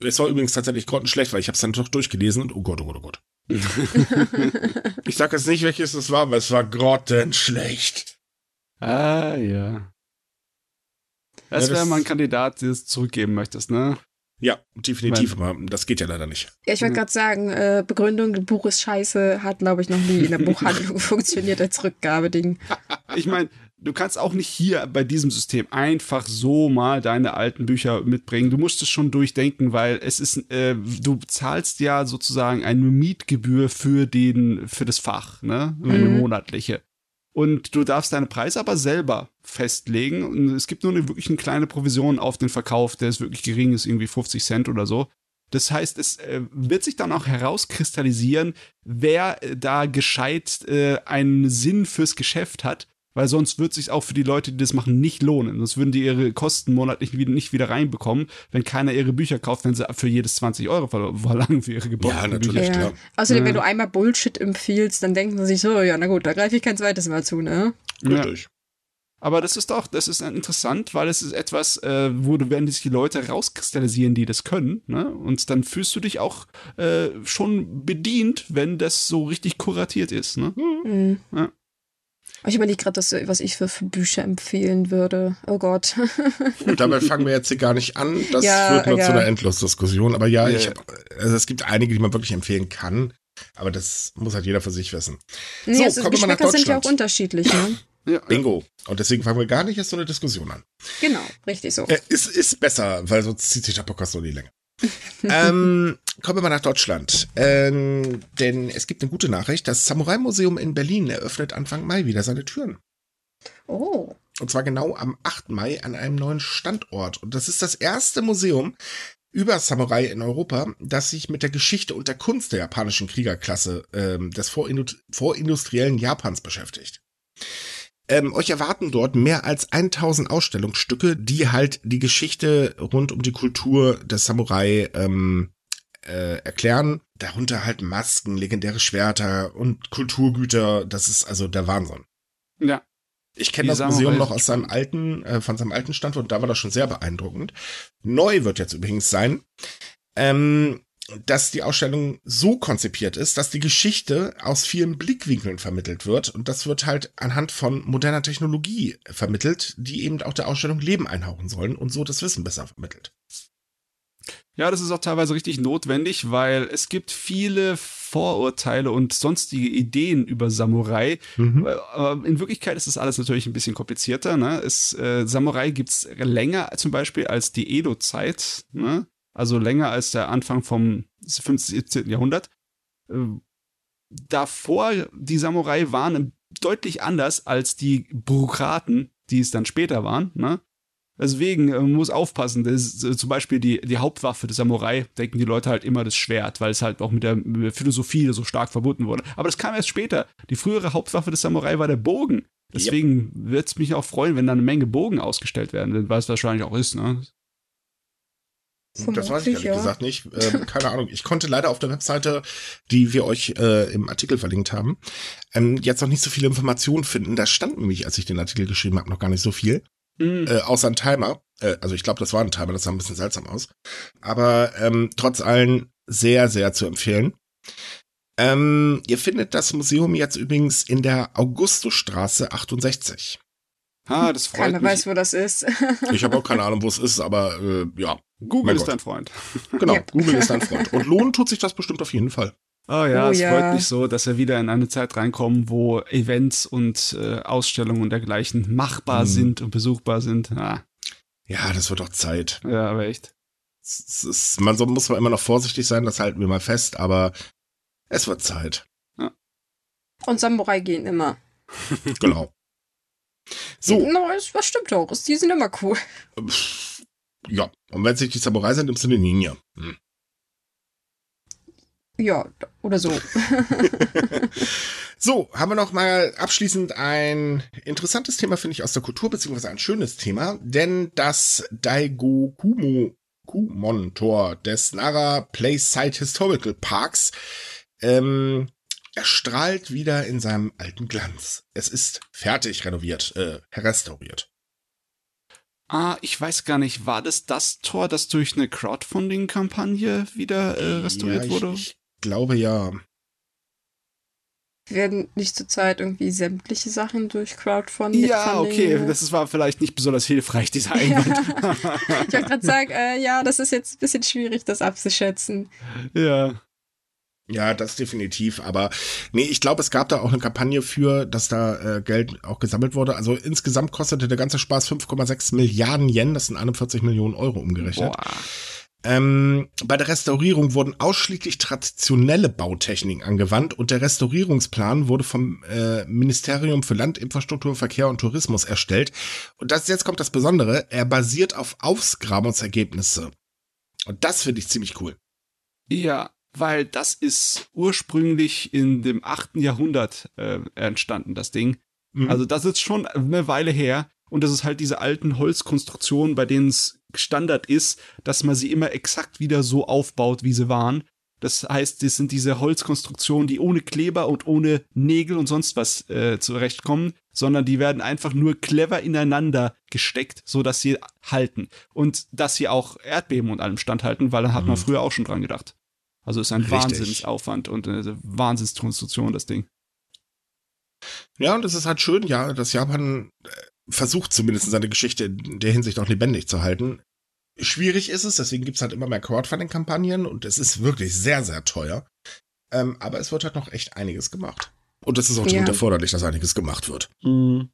Es war übrigens tatsächlich grottenschlecht, weil ich habe es dann doch durchgelesen und oh Gott, oh Gott, oh Gott. ich sag jetzt nicht, welches es war, aber es war grottenschlecht. Ah, ja. Das, ja, wäre mal ein Kandidat, den du zurückgeben möchtest, ne? Ja, definitiv, aber das geht ja leider nicht. Ja, ich wollte gerade sagen, äh, Begründung, Buch ist scheiße, hat, glaube ich, noch nie in der Buchhandlung funktioniert als Rückgabeding. ich meine, du kannst auch nicht hier bei diesem System einfach so mal deine alten Bücher mitbringen. Du musst es schon durchdenken, weil es ist, äh, du zahlst ja sozusagen eine Mietgebühr für den, für das Fach, ne? Eine mhm. monatliche. Und du darfst deine Preise aber selber festlegen. Und es gibt nur eine wirklich eine kleine Provision auf den Verkauf, der ist wirklich gering, ist irgendwie 50 Cent oder so. Das heißt, es äh, wird sich dann auch herauskristallisieren, wer äh, da gescheit äh, einen Sinn fürs Geschäft hat weil sonst wird es sich auch für die Leute, die das machen, nicht lohnen. Sonst würden die ihre Kosten monatlich nicht wieder reinbekommen, wenn keiner ihre Bücher kauft, wenn sie für jedes 20 Euro verlangen für ihre geborenen Ja, natürlich, Bücher. klar. Außerdem, ja. wenn du einmal Bullshit empfiehlst, dann denken sie sich so, ja, na gut, da greife ich kein zweites Mal zu, ne? Richtig. Ja. Aber das ist doch, das ist interessant, weil es ist etwas, äh, wo du werden sich die Leute rauskristallisieren, die das können, ne? Und dann fühlst du dich auch äh, schon bedient, wenn das so richtig kuratiert ist, ne? Mhm. Ja. Ich überlege gerade, was ich für, für, Bücher empfehlen würde. Oh Gott. Gut, dabei fangen wir jetzt hier gar nicht an. Das ja, führt nur ja. zu einer Endlosdiskussion. Aber ja, ich hab, also es gibt einige, die man wirklich empfehlen kann. Aber das muss halt jeder für sich wissen. Nee, so, also kommen wir mal nach Deutschland. sind ja auch unterschiedlich, ne? Ja, Bingo. Und deswegen fangen wir gar nicht erst so eine Diskussion an. Genau, richtig so. Äh, ist, ist besser, weil sonst zieht sich der Podcast so die Länge. Ähm, kommen wir mal nach Deutschland. Ähm, denn es gibt eine gute Nachricht. Das Samurai-Museum in Berlin eröffnet Anfang Mai wieder seine Türen. Oh. Und zwar genau am 8. Mai an einem neuen Standort. Und das ist das erste Museum über Samurai in Europa, das sich mit der Geschichte und der Kunst der japanischen Kriegerklasse ähm, des vorindustriellen Japans beschäftigt. Ähm, euch erwarten dort mehr als 1000 Ausstellungsstücke, die halt die Geschichte rund um die Kultur des Samurai ähm, äh, erklären. Darunter halt Masken, legendäre Schwerter und Kulturgüter. Das ist also der Wahnsinn. Ja. Ich kenne das Museum noch aus seinem alten, äh, von seinem alten Standort, da war das schon sehr beeindruckend. Neu wird jetzt übrigens sein. Ähm, dass die Ausstellung so konzipiert ist, dass die Geschichte aus vielen Blickwinkeln vermittelt wird. Und das wird halt anhand von moderner Technologie vermittelt, die eben auch der Ausstellung Leben einhauchen sollen und so das Wissen besser vermittelt. Ja, das ist auch teilweise richtig notwendig, weil es gibt viele Vorurteile und sonstige Ideen über Samurai. Mhm. Aber in Wirklichkeit ist das alles natürlich ein bisschen komplizierter. Ne? Es, äh, Samurai gibt's länger zum Beispiel als die Edo-Zeit. Ne? Also länger als der Anfang vom 15. 17. Jahrhundert. Äh, davor, die Samurai waren deutlich anders als die Bürokraten, die es dann später waren. Ne? Deswegen äh, man muss aufpassen. Ist, äh, zum Beispiel die, die Hauptwaffe des Samurai, denken die Leute halt immer das Schwert, weil es halt auch mit der, mit der Philosophie so stark verbunden wurde. Aber das kam erst später. Die frühere Hauptwaffe des Samurai war der Bogen. Deswegen yep. wird es mich auch freuen, wenn da eine Menge Bogen ausgestellt werden, weil es wahrscheinlich auch ist, ne? Das weiß ich ehrlich ja. gesagt nicht. Ähm, keine Ahnung. Ich konnte leider auf der Webseite, die wir euch äh, im Artikel verlinkt haben, ähm, jetzt noch nicht so viele Informationen finden. Da stand nämlich, als ich den Artikel geschrieben habe, noch gar nicht so viel. Mhm. Äh, außer ein Timer. Äh, also ich glaube, das war ein Timer, das sah ein bisschen seltsam aus. Aber ähm, trotz allem sehr, sehr zu empfehlen. Ähm, ihr findet das Museum jetzt übrigens in der Augustusstraße 68. Ah, das freut Keiner mich. weiß, wo das ist. ich habe auch keine Ahnung, wo es ist, aber äh, ja. Google ist dein Freund. Genau, ja. Google ist dein Freund. Und lohnen tut sich das bestimmt auf jeden Fall. Oh ja, oh, es ja. freut mich so, dass wir wieder in eine Zeit reinkommen, wo Events und äh, Ausstellungen und dergleichen machbar hm. sind und besuchbar sind. Ah. Ja, das wird doch Zeit. Ja, aber echt. Es ist, man so, muss man immer noch vorsichtig sein, das halten wir mal fest, aber es wird Zeit. Ja. Und Samurai gehen immer. genau. So. No, das stimmt auch. Die sind immer cool. Ja, und wenn es nicht die Samurai sind, nimmst du den Ninja. Hm. Ja, oder so. so, haben wir noch mal abschließend ein interessantes Thema, finde ich, aus der Kultur, beziehungsweise ein schönes Thema, denn das Daigo Kumon Tor des Nara Place Site Historical Parks ähm, erstrahlt wieder in seinem alten Glanz. Es ist fertig renoviert, äh, restauriert. Ah, ich weiß gar nicht, war das das Tor, das durch eine Crowdfunding-Kampagne wieder äh, restauriert ja, ich, wurde? Ich glaube ja. Werden nicht zurzeit irgendwie sämtliche Sachen durch Crowdfunding? Ja, okay, das war vielleicht nicht besonders hilfreich, dieser Einwand. Ja. ich wollte gerade sagen, äh, ja, das ist jetzt ein bisschen schwierig, das abzuschätzen. Ja. Ja, das definitiv. Aber nee, ich glaube, es gab da auch eine Kampagne für, dass da äh, Geld auch gesammelt wurde. Also insgesamt kostete der ganze Spaß 5,6 Milliarden Yen, das sind 41 Millionen Euro umgerechnet. Ähm, bei der Restaurierung wurden ausschließlich traditionelle Bautechniken angewandt und der Restaurierungsplan wurde vom äh, Ministerium für Landinfrastruktur, Verkehr und Tourismus erstellt. Und das jetzt kommt das Besondere, er basiert auf Ausgrabungsergebnisse. Und das finde ich ziemlich cool. Ja, weil das ist ursprünglich in dem achten Jahrhundert äh, entstanden, das Ding. Mhm. Also das ist schon eine Weile her. Und das ist halt diese alten Holzkonstruktionen, bei denen es Standard ist, dass man sie immer exakt wieder so aufbaut, wie sie waren. Das heißt, das sind diese Holzkonstruktionen, die ohne Kleber und ohne Nägel und sonst was äh, zurechtkommen, sondern die werden einfach nur clever ineinander gesteckt, so dass sie halten. Und dass sie auch Erdbeben und allem standhalten, weil da hat man mhm. früher auch schon dran gedacht. Also ist ein Richtig. Wahnsinnsaufwand und eine Wahnsinnskonstruktion, das Ding. Ja, und es ist halt schön, ja, dass Japan äh, versucht zumindest seine Geschichte in der Hinsicht auch lebendig zu halten. Schwierig ist es, deswegen gibt es halt immer mehr Crowdfunding-Kampagnen und es ist wirklich sehr, sehr teuer. Ähm, aber es wird halt noch echt einiges gemacht. Und es ist auch dringend ja. erforderlich, dass einiges gemacht wird. Mhm.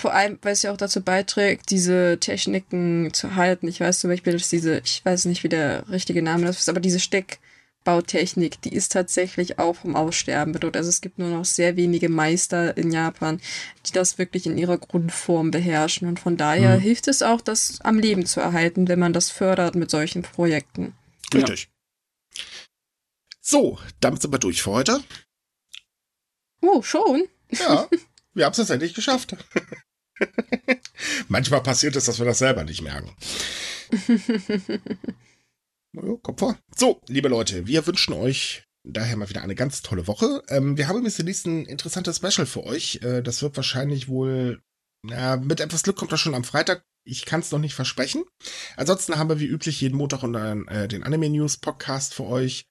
Vor allem, weil es ja auch dazu beiträgt, diese Techniken zu halten. Ich weiß zum Beispiel, dass diese, ich weiß nicht, wie der richtige Name ist, aber diese Steckbautechnik, die ist tatsächlich auch vom Aussterben bedroht. Also es gibt nur noch sehr wenige Meister in Japan, die das wirklich in ihrer Grundform beherrschen. Und von daher hm. hilft es auch, das am Leben zu erhalten, wenn man das fördert mit solchen Projekten. Richtig. Ja. So, damit sind wir durch für heute. Oh, schon? Ja, wir haben es tatsächlich geschafft. Manchmal passiert es, dass wir das selber nicht merken. ja, kommt vor. So, liebe Leute, wir wünschen euch daher mal wieder eine ganz tolle Woche. Ähm, wir haben übrigens demnächst ein interessantes Special für euch. Äh, das wird wahrscheinlich wohl, na, mit etwas Glück kommt das schon am Freitag. Ich kann es noch nicht versprechen. Ansonsten haben wir wie üblich jeden Montag einen, äh, den Anime News Podcast für euch.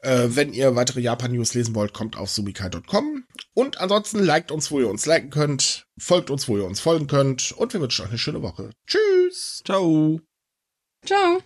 Äh, wenn ihr weitere Japan-News lesen wollt, kommt auf sumikai.com. Und ansonsten liked uns, wo ihr uns liken könnt, folgt uns, wo ihr uns folgen könnt und wir wünschen euch eine schöne Woche. Tschüss. Ciao. Ciao.